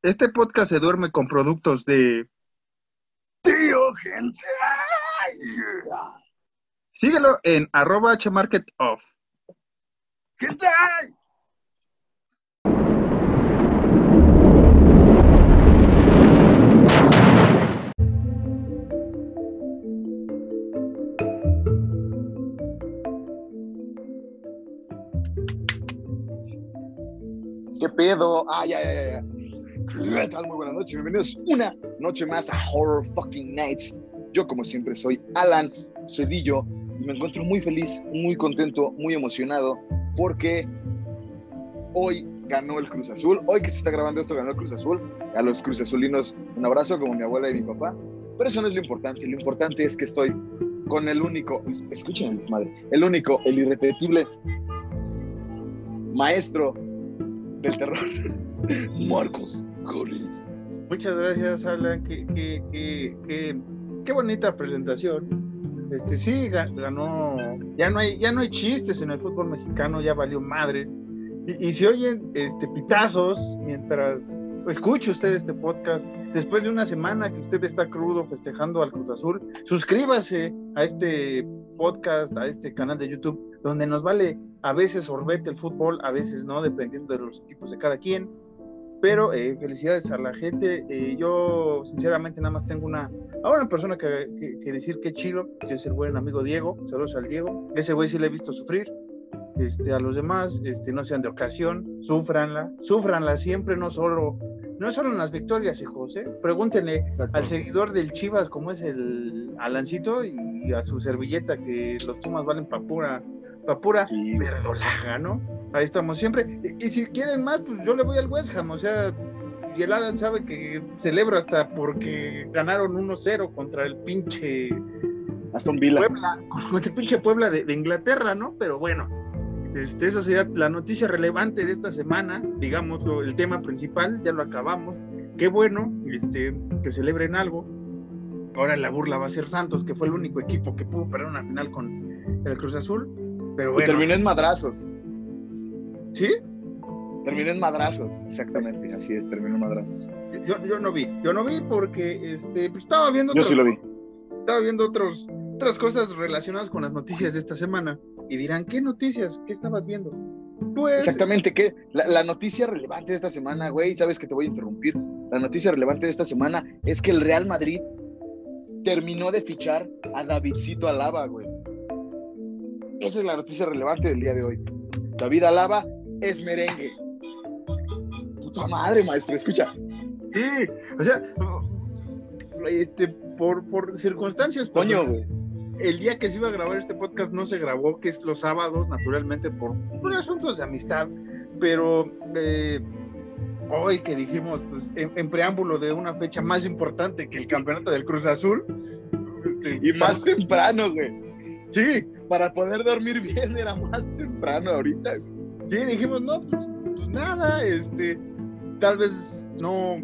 Este podcast se duerme con productos de Tío Gente. Síguelo en arroba hmarketoff. Gente. ¿Qué pedo? Ah, ya, ya, ya. ¿Qué tal? Muy buenas noches. Bienvenidos una noche más a Horror Fucking Nights. Yo, como siempre, soy Alan Cedillo y me encuentro muy feliz, muy contento, muy emocionado porque hoy ganó el Cruz Azul. Hoy que se está grabando esto, ganó el Cruz Azul. A los Cruz Azulinos, un abrazo, como mi abuela y mi papá. Pero eso no es lo importante. Lo importante es que estoy con el único, escuchen el desmadre, el único, el irrepetible maestro del terror, Marcos Collins. Muchas gracias, Alan. Qué, qué, qué, qué, bonita presentación. Este sí ga- ganó. Ya no hay, ya no hay chistes en el fútbol mexicano, ya valió madre. Y, y si oyen este pitazos mientras escuche usted este podcast, después de una semana que usted está crudo festejando al Cruz Azul, suscríbase a este podcast, a este canal de YouTube, donde nos vale a veces sorbete el fútbol, a veces no, dependiendo de los equipos de cada quien. Pero eh, felicidades a la gente. Eh, yo, sinceramente, nada más tengo una, a una persona que, que- que decir que chido, que es el buen amigo Diego. Saludos al Diego. Ese güey sí le he visto sufrir. Este, a los demás, este, no sean de ocasión, sufranla, sufranla siempre, no solo, no solo en las victorias, hijos, ¿eh? Pregúntenle al seguidor del Chivas, como es el Alancito, y a su servilleta, que los Pumas valen pa' pura, pa' pura Sí. verdolaga, ¿no? Ahí estamos siempre. Y, y si quieren más, pues yo le voy al West Ham, o sea, y el Alan sabe que celebro hasta porque ganaron 1-0 contra el pinche Aston Villa. Puebla, contra el pinche Puebla de, de Inglaterra, ¿no? Pero bueno, este, eso sería la noticia relevante de esta semana, digamos, el tema principal, ya lo acabamos. Qué bueno, este, que celebren algo. Ahora la burla va a ser Santos, que fue el único equipo que pudo perder una final con el Cruz Azul. Pero Y bueno, terminó en madrazos. ¿sí? Terminó en madrazos. Exactamente, así es, terminó en madrazos. Yo, yo no vi, yo no vi porque este, pues, estaba viendo Yo otros- sí lo vi. estaba viendo otros, otras cosas relacionadas con las noticias de esta semana. Y dirán, ¿qué noticias? ¿Qué estabas viendo? Pues, Exactamente, la, la noticia relevante de esta semana, güey, sabes que te voy a interrumpir. La noticia relevante de esta semana es que el Real Madrid terminó de fichar a Davidcito Alaba, güey. Esa es la noticia relevante del día de hoy. David Alaba es merengue. Puta madre, maestro, escucha. Sí, o sea, este, por, por circunstancias, pues, Coño, güey. el día que se iba a grabar este podcast no se grabó, que es los sábados, naturalmente, por, por asuntos de amistad, pero eh, hoy que dijimos, pues, en, en preámbulo de una fecha más importante que el campeonato del Cruz Azul, este, Y más temprano, güey. sí, Para poder dormir bien era más temprano ahorita. Sí, dijimos, no, pues, pues nada, este, tal vez no,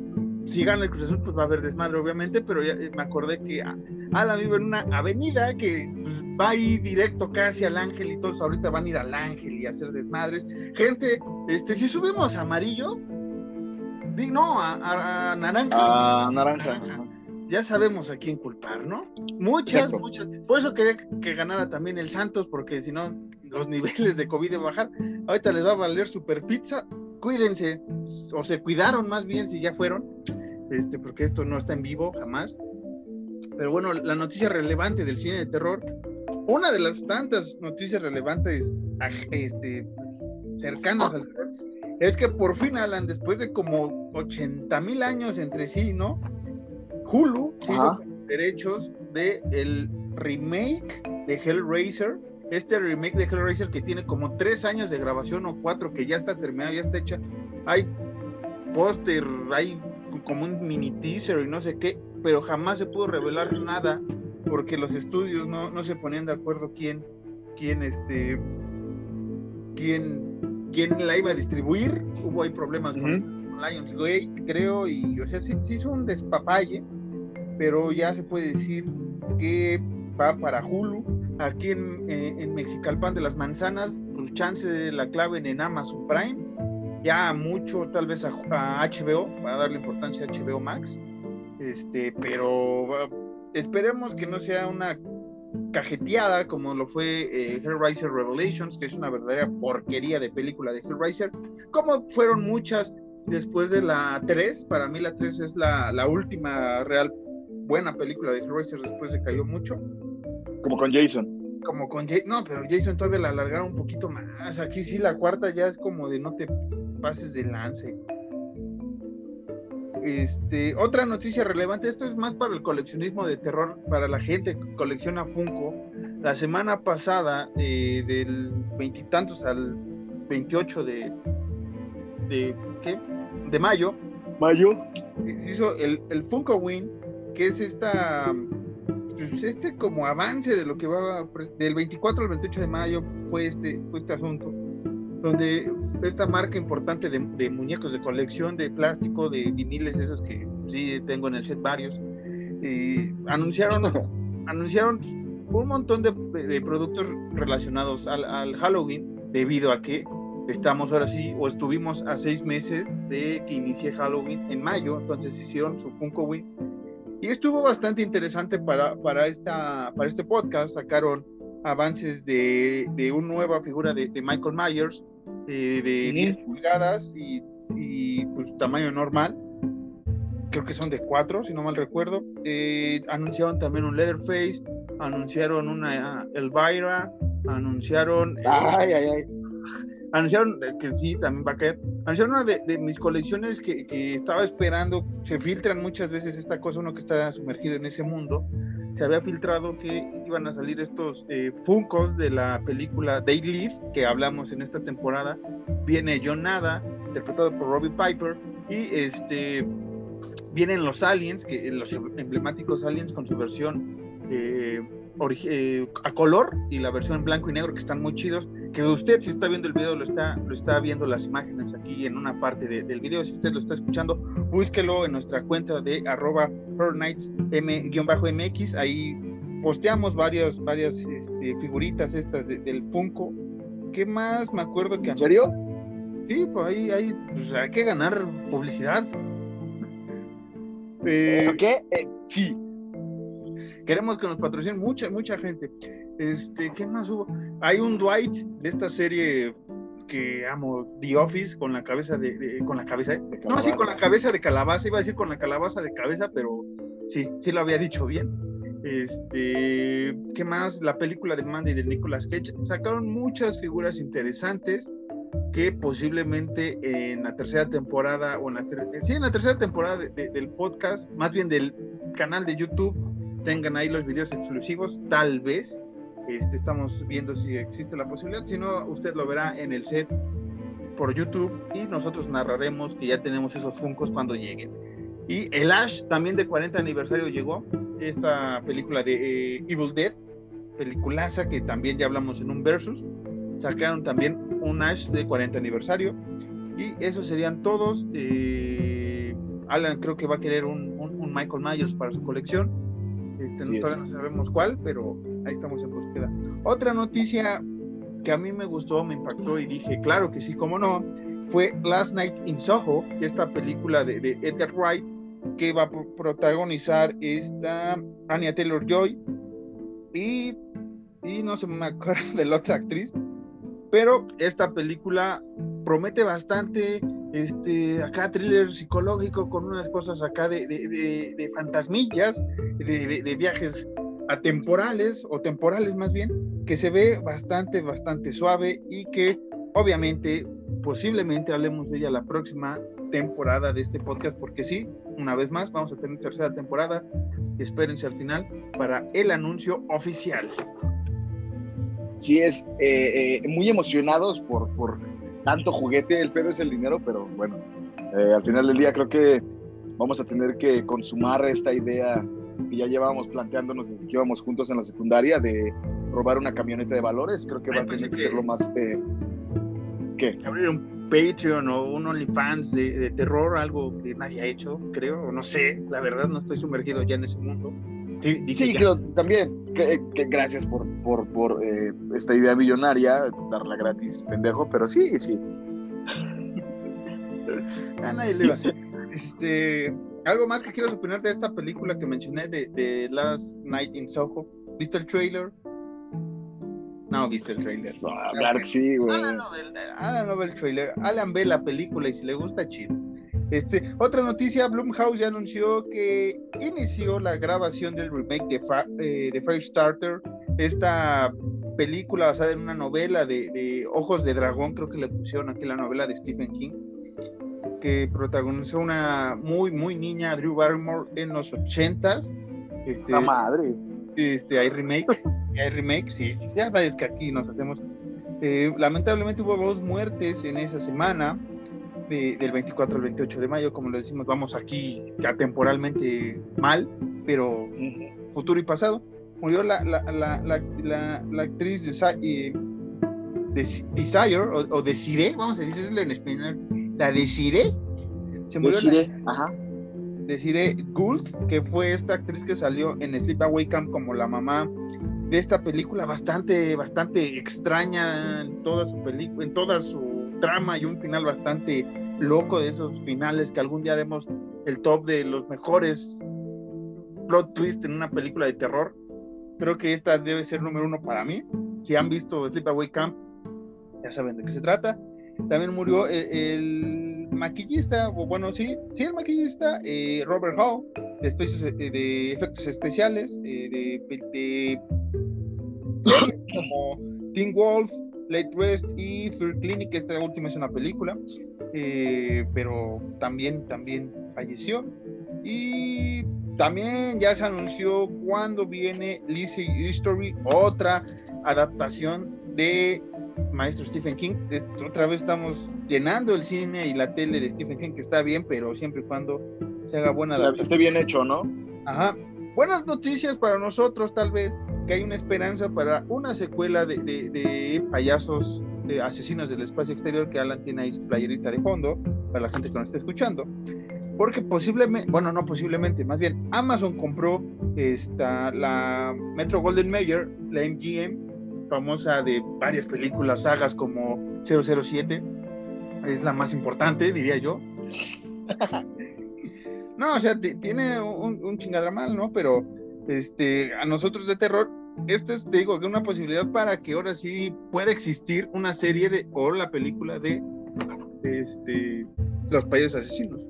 si gana el Cruz Azul, pues va a haber desmadre, obviamente, pero ya eh, me acordé que Alan vive en una avenida que pues, va ahí directo casi al Ángel y todos ahorita van a ir al Ángel y a hacer desmadres. Gente, este, si subimos a amarillo, no, a, a- a naranja, Ah, naranja. Naranja. Ya sabemos a quién culpar, ¿no? Muchas, Exacto. muchas. Por eso quería que ganara también el Santos, porque si no, los niveles de COVID de bajar. Ahorita les va a valer super pizza. Cuídense, o se cuidaron más bien si ya fueron, este, porque esto no está en vivo jamás. Pero bueno, la noticia relevante del cine de terror, una de las tantas noticias relevantes este, cercanas al terror, es que por fin, Alan, después de como 80 mil años entre sí, ¿no? Hulu se hizo con los derechos del el remake de Hellraiser. Este remake de Hellraiser que tiene como tres años de grabación o cuatro que ya está terminado, ya está hecha. Hay póster, hay como un mini teaser y no sé qué, pero jamás se pudo revelar nada porque los estudios no, no se ponían de acuerdo quién, quién, este, quién, quién la iba a distribuir. Hubo ahí problemas con, Lionsgate, creo, y o sea, sí, sí hizo un despapalle, pero ya se puede decir que va para Hulu. Aquí en, eh, en Mexicalpan de las Manzanas, pues chance de la clave en Amazon Prime. ya mucho tal vez a, HBO, para darle importancia a HBO Max, este, pero uh, esperemos que no sea una cajeteada como lo fue eh, Hellraiser Revelations, que es una verdadera porquería de película de Hellraiser, como fueron muchas después de la 3, para mí la 3 es la, la última real buena película de Hellraiser después se cayó mucho. Como con Jason. Como con Jason, no, pero Jason todavía la alargaron un poquito más. Aquí sí, la cuarta ya es como de no te pases de lance. Este, otra noticia relevante, esto es más para el coleccionismo de terror, para la gente que colecciona Funko. La semana pasada, eh, del veintitantos al 28 de, de, ¿qué? de mayo, Mayo. se hizo el, el Funko Win, que es esta, pues este como avance de lo que va, del 24 al 28 de mayo fue este, fue este asunto, donde esta marca importante de, de muñecos de colección, de plástico, de viniles, esos que sí tengo en el set varios, eh, anunciaron, anunciaron un montón de, de productos relacionados al, al Halloween, debido a que estamos ahora sí, o estuvimos a seis meses de que inicie Halloween en mayo, entonces hicieron su Funko Win. Y estuvo bastante interesante para, para, esta, para este podcast. Sacaron avances de, de una nueva figura de, de Michael Myers, eh, de 10 pulgadas y, y, pues tamaño normal. Creo que son de 4, si no mal recuerdo. Eh, anunciaron también un Leatherface, anunciaron una Elvira, anunciaron... eh, Ay, ay, ay. Anunciaron eh, que sí, también va a caer. Anunciaron una de, de mis colecciones que, que, estaba esperando. Se filtran muchas veces esta cosa, uno que está sumergido en ese mundo. Se había filtrado que iban a salir estos eh, Funkos de la película Day Live, que hablamos en esta temporada. Viene John Nada, interpretado por Robbie Piper, y este vienen los aliens, que los emblemáticos aliens con su versión eh, eh, a color y la versión en blanco y negro que están muy chidos que usted si está viendo el video lo está lo está viendo las imágenes aquí en una parte de, del video si usted lo está escuchando búsquelo en nuestra cuenta de arroba m-mx ahí posteamos varias varias este, figuritas estas de, del Funko ¿qué más me acuerdo que ¿En serio? sí pues ahí, ahí pues, hay que ganar publicidad eh, ¿Qué? Eh, sí. Queremos que nos patrocinen mucha, mucha gente. Este, ¿qué más hubo? Hay un Dwight de esta serie que amo, The Office, con la cabeza de, de con la cabeza, De no, sí, con la cabeza de calabaza, iba a decir con la calabaza de cabeza, pero sí, sí lo había dicho bien. Este, ¿qué más? La película de Mandy de Nicolas Cage. Sacaron muchas figuras interesantes que posiblemente en la tercera temporada, o en la, ter- sí, en la tercera temporada de- de- del podcast, más bien del canal de YouTube, tengan ahí los videos exclusivos, tal vez. Este, estamos viendo si existe la posibilidad, si no, usted lo verá en el set por YouTube y nosotros narraremos que ya tenemos esos funcos cuando lleguen. Y el Ash también de 40 aniversario llegó, esta película de eh, Evil Dead, peliculaza que también ya hablamos en un versus. Sacaron también un Ash de 40 aniversario y esos serían todos. eh, Alan creo que va a querer un, un- un Michael Myers para su colección. Este, no, todavía no sabemos cuál, pero ahí estamos en búsqueda. Otra noticia que a mí me gustó, me impactó y dije, claro que sí, cómo no, fue Last Night in Soho, esta película de, de Edgar Wright que va a pro- protagonizar esta Anya Taylor Joy y, y no se me acuerdo de la otra actriz, pero esta película promete bastante, este, acá thriller psicológico con unas cosas acá de, de, de- de fantasmillas, de, viajes atemporales o temporales más bien, que se ve bastante, bastante suave y que obviamente, posiblemente hablemos de ella la próxima temporada de este podcast, porque sí, una vez más, vamos a tener tercera temporada. Espérense al final para el anuncio oficial. Sí, es eh, eh, muy emocionados por, por tanto juguete. El pedo es el dinero, pero bueno, eh, al final del día creo que vamos a tener que consumar esta idea que ya llevábamos planteándonos desde que íbamos juntos en la secundaria de robar una camioneta de valores. Creo que va a Ay, pensé tener que que- ser lo más... eh, ¿Qué? Abrir un Patreon o un OnlyFans de, de terror, algo que nadie ha hecho, creo, o no sé, la verdad no estoy sumergido ya en ese mundo. Sí, dije Sí, ya. creo también. Que, que gracias por, por, por eh, esta idea millonaria, darla gratis, pendejo, pero sí, sí. A nadie le iba a hacer. Este, ¿Algo más que quieras opinar de esta película que mencioné de, de Last Night in Soho? ¿Viste el trailer? No, viste el trailer. No, claro que sí, güey. Alan Alan no ve el trailer. Alan ve la película y si le gusta, chido. Este, otra noticia, Blumhouse ya anunció que inició la grabación del remake de, Fa- eh, de Firestarter, esta película basada en una novela de, de Ojos de Dragón, creo que le pusieron aquí la novela de Stephen King, que protagonizó una muy, muy niña, Drew Barrymore, en los ochentas. Este, La madre. este, hay remake, hay remake, sí, sí, ya ves que aquí nos hacemos. Eh, lamentablemente hubo dos muertes en esa semana, de- del 24 al 28 de mayo, como lo decimos, vamos aquí ya temporalmente mal, pero futuro y pasado. Murió la, la, la, la, la- la actriz Desi- eh, Des- Desire, o, o Desiree, vamos a decirle en español, la Desiree. Se murió ajá. Desiree Gould, que fue esta actriz que salió en Sleepaway Camp como la mamá de esta película bastante, bastante extraña en toda su película, en toda su trama y un final bastante loco de esos finales que algún día haremos el top de los mejores plot twist en una película de terror. Creo que esta debe ser número uno para mí. Si han visto Sleepaway Camp, ya saben de qué se trata. También murió el, el maquillista, o bueno, sí, sí, el maquillista, eh, Robert Hall, de, especies- eh, de efectos especiales, eh, de, de series como Teen Wolf, Late Rest y Fear Clinic, esta última es una película, eh, pero también, también falleció. Y también ya se anunció cuándo viene Lizzie History, otra adaptación de maestro Stephen King. Otra vez estamos llenando el cine y la tele de Stephen King, que está bien, pero siempre y cuando se haga buena O sea, esté bien hecho, ¿no? Ajá. Buenas noticias para nosotros, tal vez, que hay una esperanza para una secuela de, de- de payasos de asesinos del espacio exterior, que Alan tiene ahí su playerita de fondo, para la gente que nos está escuchando. Porque posiblemente, bueno, no posiblemente, más bien Amazon compró esta, la Metro Golden Mayer, la MGM, famosa de varias películas, sagas como 007, es la más importante, diría yo. No, o sea, ti- tiene un, un chingadramal, ¿no? Pero este, a nosotros de terror, esta es, te digo, que una posibilidad para que ahora sí pueda existir una serie de, o la película de, este, los payasos asesinos.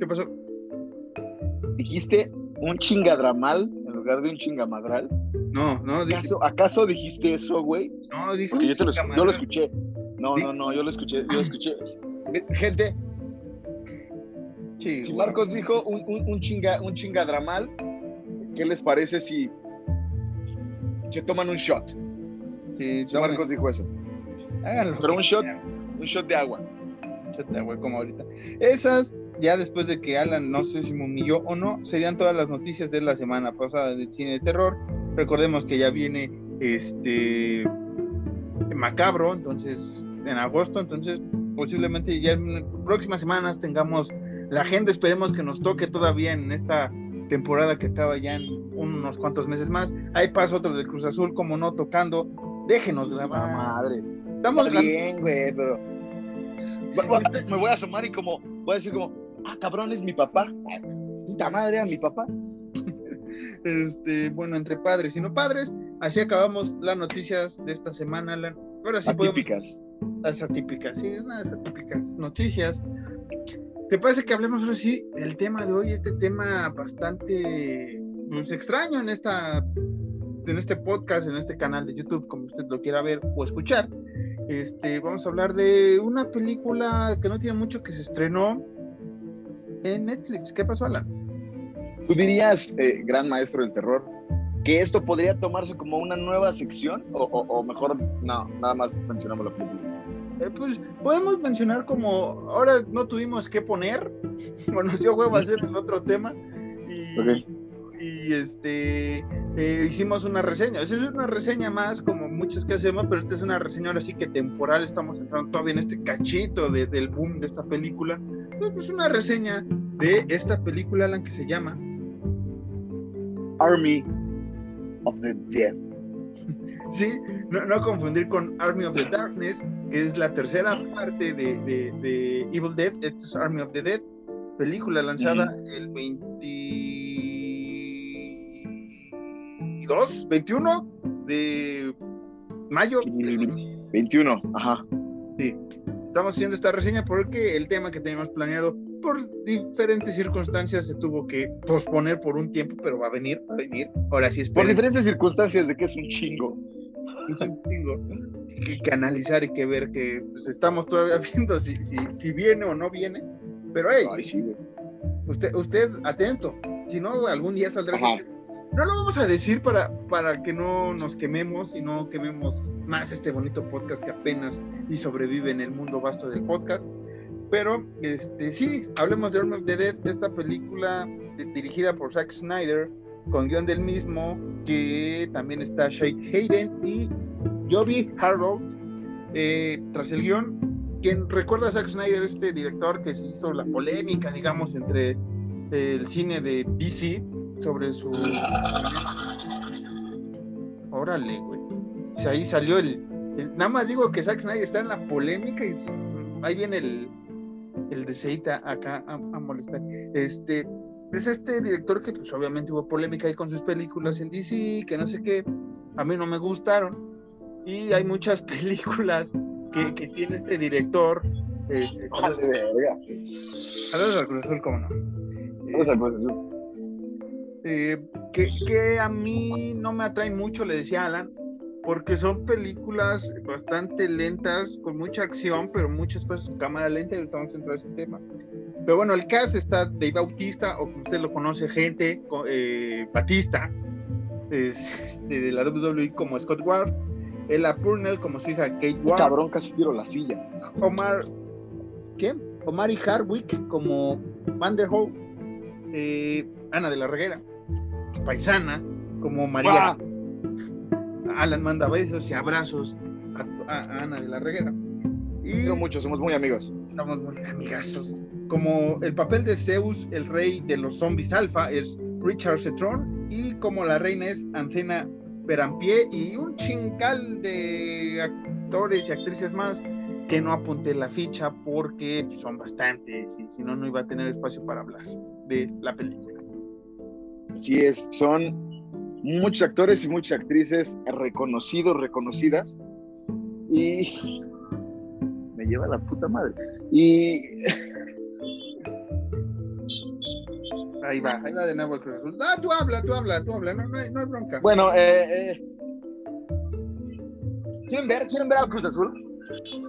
¿Qué pasó? Dijiste un chingadramal en lugar de un chingamadral. No, no, dije, ¿Acaso, ¿acaso dijiste eso, güey? no, dije Porque yo, te lo, yo lo escuché. No, no, no, yo lo escuché, yo lo escuché. Gente, Sí, si. Marcos dijo un, un, un, chinga, un chingadramal, ¿qué les parece si se toman un shot? Sí, tomen, Marcos dijo eso. háganlo. Pero un shot, un shot de agua. Chate, güey, como ahorita. Esas, ya después de que Alan, no sé si me humilló o no, serían todas las noticias de la semana pasada del cine de terror. Recordemos que ya viene este Macabro, entonces, en agosto, entonces posiblemente ya en próximas semanas tengamos la agenda, esperemos que nos toque todavía en esta temporada que acaba ya en unos cuantos meses más. Ahí pasa otro del Cruz Azul, como no tocando. Déjenos La grabar. madre. Estamos Está bien, güey, pero. Me voy a asomar y como. Voy a decir como. Ah, cabrón, es mi papá. Ah, Puta madre, a mi papá. este, bueno, entre padres y no padres. Así acabamos las noticias de esta semana. Alan. Ahora sí podemos. Atípicas. Las atípicas, sí, unas atípicas noticias. ¿Te parece que hablemos ahora sí del tema de hoy? Este tema bastante pues, extraño en esta en este podcast, en este canal de YouTube, como usted lo quiera ver o escuchar. Este, vamos a hablar de una película que no tiene mucho que se estrenó en Netflix. ¿Qué pasó, Alan? ¿Tú dirías, eh, gran maestro del terror, que esto podría tomarse como una nueva sección? O, mejor, no, nada más mencionamos la película. Eh, pues podemos mencionar como ahora no tuvimos que poner, bueno, nos dio huevo hacer el otro tema y, Ok. y, este eh, hicimos una reseña. Esa es una reseña más como muchas que hacemos, pero esta es una reseña ahora sí que temporal. Estamos entrando todavía en este cachito de- del boom de esta película. Pues, pues, una reseña de esta película, Alan, que se llama Army of the Dead. Sí, no, no confundir con Army of the Darkness, que es la tercera parte de, de- de Evil Dead. Este es Army of the Dead, película lanzada el 22, 21 de mayo. del 21, ajá. Sí, estamos haciendo esta reseña porque el tema que teníamos planeado por diferentes circunstancias se tuvo que posponer por un tiempo, pero va a venir, va a venir. Ahora sí Por esperen, diferentes circunstancias de que es un chingo. Es un chingo que, que analizar y que ver que pues, estamos todavía viendo si, si, si viene o no viene. Pero hey, Ay, sí, usted, usted atento, si no algún día saldrá. No lo vamos a decir para, para que no nos quememos y no quememos más este bonito podcast que apenas y sobrevive en el mundo vasto del podcast. Pero este sí, hablemos de Arm of the Dead, esta película de- dirigida por Zack Snyder, con guion del mismo, que también está Shake Hayden y Joby Harold. eh, tras el guion, quien recuerda a Zack Snyder, este director que se hizo la polémica, digamos, entre el cine de DC sobre su. Órale, güey. O ahí salió el, el- Nada más digo que Zack Snyder está en la polémica y ahí viene el, el deseita acá a, a molestar. Este. Es este director que, pues, obviamente hubo polémica ahí con sus películas en DC, que no sé qué. A mí no me gustaron. Y hay muchas películas que, que tiene este director. Este, Vale. Saludos al Cruz Azul, cómo no. Saludos al Cruz Azul. Eh, que, que a mí no me atraen mucho, le decía Alan, porque son películas bastante lentas, con mucha acción, pero muchas cosas en cámara lenta, y ahorita vamos a entrar a ese tema. Pero bueno, el cast está Dave Bautista, o como usted lo conoce, gente, eh, Batista, es, de, la WWE como Scott Ward, Ella Purnell como su hija Kate Este Ward, cabrón casi tiro la silla. Omar, ¿quién? Omari Hardwick como Vanderholt, eh, Ana de la Reguera, paisana, como María. Alan manda besos y abrazos a, a- a Ana de la Reguera. Y quiero mucho, somos muy amigos. estamos muy amigazos. Como el papel de Zeus, el rey de los zombies alfa, es Richard Cetron. Y como la reina es Ancena Perampié y un chingal de actores y actrices más que no apunté la ficha porque son bastantes y si no, no iba a tener espacio para hablar de la película. Así es, son muchos actores y muchas actrices reconocidos, reconocidas. Y me lleva la puta madre. Y Ahí va, ahí va de nuevo el Cruz Azul. Ah, tú habla, tú habla, tú habla, no, no, hay, no hay bronca. bueno, eh, eh, ¿quieren ver? ¿Quieren ver al Cruz Azul?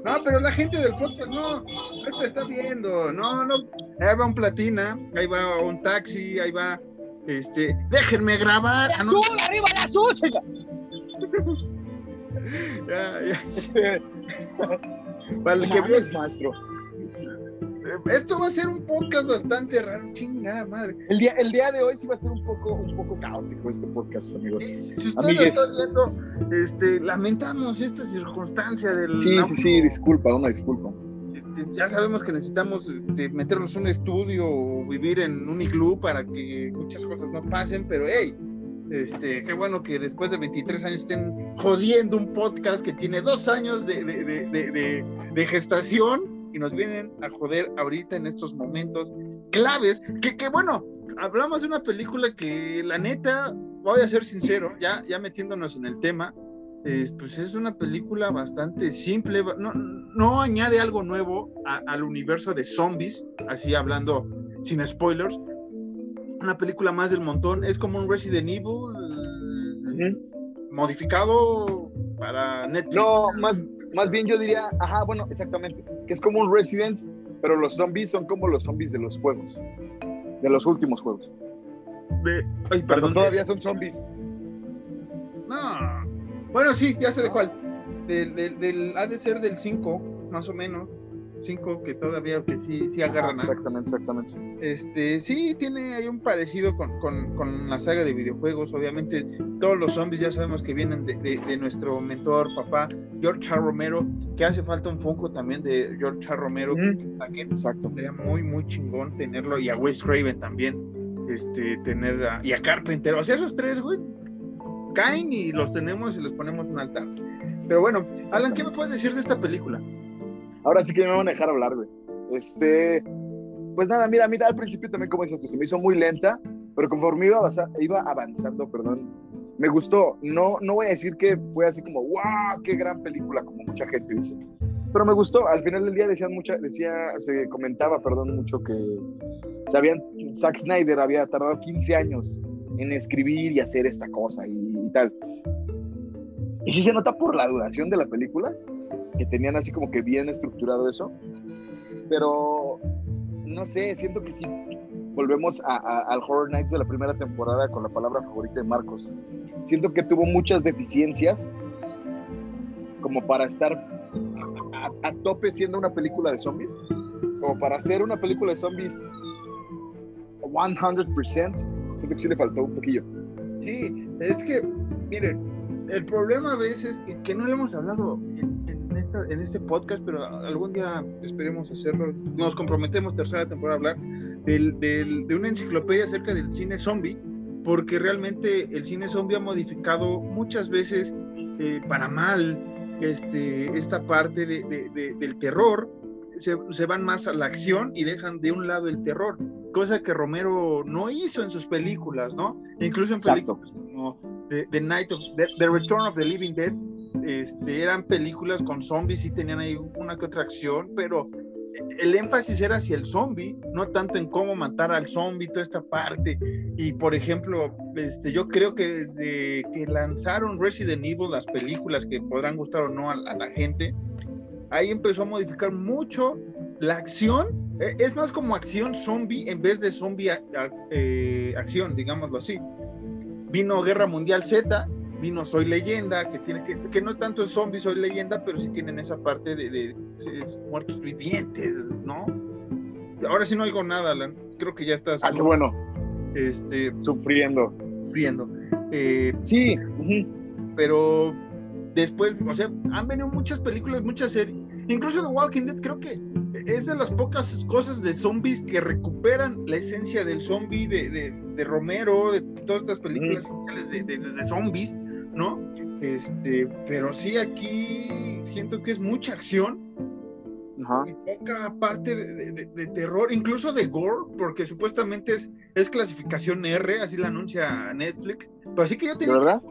No, pero la gente del podcast no, no te está viendo, no, no. Ahí va un platina, ahí va un taxi, ahí va, este, déjenme grabar. Ah, no, ¡Azul, arriba el azul! chinga! ya, ya. Este, Para el que no vio, maestro. Esto va a ser un podcast bastante raro, chingada madre. El día, el día de hoy sí va a ser un poco, un poco caótico este podcast, amigos. Si usted lo está viendo, este, lamentamos esta circunstancia del. Sí, sí, sí, disculpa, una disculpa. Este, ya sabemos que necesitamos este, meternos en un estudio o vivir en un iglú para que muchas cosas no pasen, pero hey, este, qué bueno que después de 23 años estén jodiendo un podcast que tiene dos años de- de- de- de gestación y nos vienen a joder ahorita en estos momentos claves, que, que bueno, hablamos de una película que la neta, voy a ser sincero, ya, ya metiéndonos en el tema, eh, pues es una película bastante simple, no, no añade algo nuevo a- al universo de zombies, así hablando sin spoilers. Una película más del montón, es como un Resident Evil modificado para Netflix. No, más, más bien yo diría, ajá, bueno, exactamente, que es como un Resident, pero los zombies son como los zombies de los juegos, de los últimos juegos. De- ay, perdón. todavía son zombies. No. Bueno, sí, ya sé de cuál. Del, del- del- ha de ser del 5, más o menos. 5 que todavía que sí, sí agarran. Exactamente, exactamente. Este, sí, tiene hay un parecido con, con- con la saga de videojuegos. Obviamente, todos los zombies ya sabemos que vienen de, de- de nuestro mentor, papá, George A. Romero, que hace falta un Funko también de George A. Romero. Saquen. Exacto. Sería muy, muy chingón tenerlo. Y a Wes Craven también. Este, tener a- y a Carpenter. O sea, esos tres, güey, caen y los tenemos y les ponemos un altar. Pero bueno, Alan, ¿qué me puedes decir de esta película? Ahora sí que me van a dejar hablar, güey. Este, pues nada, mira, mira, al principio también, como dices tú, se me hizo muy lenta, pero conforme iba, avanza- iba avanzando, perdón, me gustó. No, no voy a decir que fue así como, wow, qué gran película, como mucha gente dice. Pero me gustó. Al final del día decían mucha, decía, se comentaba, perdón, mucho que sabían, Zack Snyder había tardado 15 años en escribir y hacer esta cosa y, y tal. Y sí se nota por la duración de la película, que tenían así como que bien estructurado eso. Pero no sé, siento que sí volvemos a- a- al Horror Nights de la primera temporada con la palabra favorita de Marcos. Siento que tuvo muchas deficiencias como para estar a, a- tope siendo una película de zombies, como para hacer una película de zombies 100%, siento que sí le faltó un poquillo. Sí, es que, miren, el problema a veces que, que no le hemos hablado en, en esta- en este podcast, pero algún día esperemos hacerlo. Nos comprometemos tercera temporada a hablar del- del- de una enciclopedia acerca del cine zombie, porque realmente el cine zombie ha modificado muchas veces eh, para mal este, esta parte de- de- de- del terror. Se, se van más a la acción y dejan de un lado el terror, cosa que Romero no hizo en sus películas, ¿no? Incluso en Exacto. películas como The, The Night of the, The Return of the Living Dead, este, eran películas con zombies y tenían ahí una que otra acción, pero el énfasis era hacia el zombie, no tanto en cómo matar al zombie, toda esta parte. Y por ejemplo, este, yo creo que desde que lanzaron Resident Evil, las películas que podrán gustar o no a, a la gente, ahí empezó a modificar mucho la acción. Eh, Es más como acción zombie en vez de zombie a- a- eh, acción, digámoslo así. Vino Guerra Mundial Z, vino Soy Leyenda, que tiene que, que no tanto es zombie, soy leyenda, pero sí tienen esa parte de, de- muertos vivientes, ¿no? Ahora sí no oigo nada, Alan. Creo que ya estás Ah, qué bueno, este, sufriendo. sufriendo. Eh, Sí, pero después, o sea, han venido muchas películas, muchas series. Incluso The Walking Dead creo que es de las pocas cosas de zombies que recuperan la esencia del zombie de, de- de Romero, de todas estas películas de, de- de zombies, ¿no? Este, pero sí aquí siento que es mucha acción Ajá. y poca parte de, de- terror, incluso de gore, porque supuestamente es, es clasificación R, así la anuncia Netflix. Pero así que yo te ¿De digo, verdad?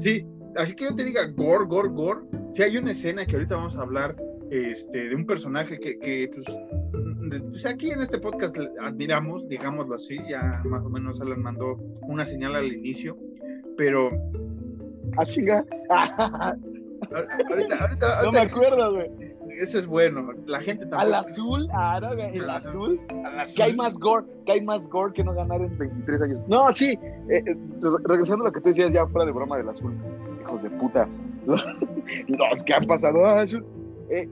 Sí, así que yo te diga gore, gore, gore. Si hay una escena que ahorita vamos a hablar este, de un personaje que, que, pues, pues, aquí en este podcast admiramos, digámoslo así, ya más o menos Alan mandó una señal al inicio, pero Ah, chinga. ahorita, ahorita, no me acuerdo, güey. ese es bueno, la gente tampoco. Al azul, ah, güey, el azul. al azul. Que hay más gore, que hay más gore que no ganar en 23 años. No, sí, eh, eh, re- regresando a lo que tú decías ya fuera de broma del azul, hijos de puta, los, los que han pasado azul. Eh,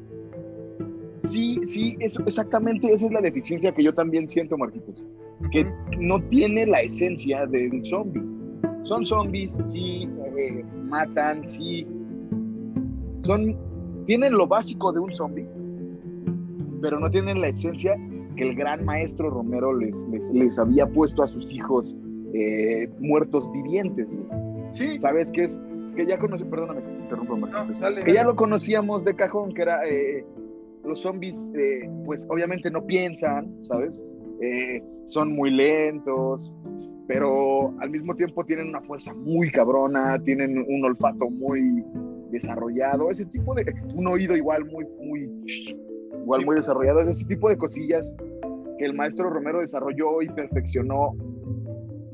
sí, sí, eso, exactamente esa es la deficiencia que yo también siento, Marquitos, que no tiene la esencia del zombie. Son zombies, sí, eh, matan, sí, son, tienen lo básico de un zombie, pero no tienen la esencia que el gran maestro Romero les, les, les había puesto a sus hijos eh, muertos vivientes. güey. Sí, ¿Sabes qué es? Que ya perdóname que te no, dale, que ya dale. lo conocíamos de cajón, que era eh, los zombies, eh, pues obviamente no piensan, ¿sabes? Son muy lentos, pero al mismo tiempo tienen una fuerza muy cabrona, tienen un olfato muy desarrollado, ese tipo de, un oído igual muy, muy, igual muy desarrollado, ese tipo de cosillas que el maestro Romero desarrolló y perfeccionó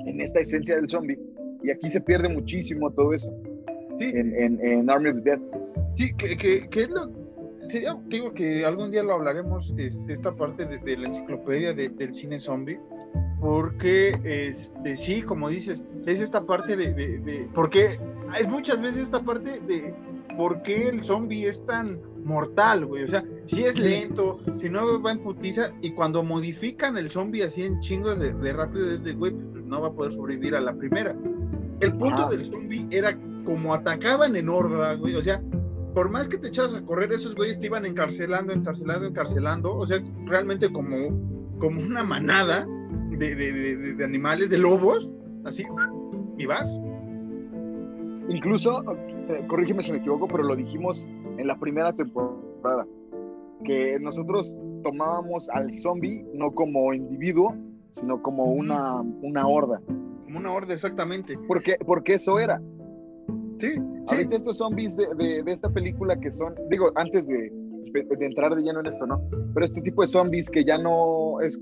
en esta esencia del zombie. Y aquí se pierde muchísimo todo eso Sí. en, en, en Army of the Dead. Sí, que, que, que es lo. Sería, digo que algún día lo hablaremos, este, esta parte de, de la enciclopedia de- del cine zombie, porque este, sí, como dices, es esta parte de, de, de- porque es muchas veces esta parte de por qué el zombie es tan mortal, güey, o sea, si es lento, si no va en putiza, y cuando modifican el zombie así en chingos de, de rápido, es de, güey, no va a poder sobrevivir a la primera. El punto Ajá. del zombie era como atacaban en horda, güey, o sea, por más que te echabas a correr, esos güeyes te iban encarcelando, encarcelando, encarcelando, o sea, realmente como, como una manada de, de- de- animales, de lobos, así, y vas. incluso, eh, corrígeme si me equivoco, pero lo dijimos en la primera temporada, que nosotros tomábamos al zombie no como individuo, sino como una, una horda. Como una horda, exactamente. Porque, porque eso era. Sí, sí. Ahorita estos zombies de, de, de esta película que son, digo, antes de, de entrar de lleno en esto, ¿no? Pero este tipo de zombies que ya no es,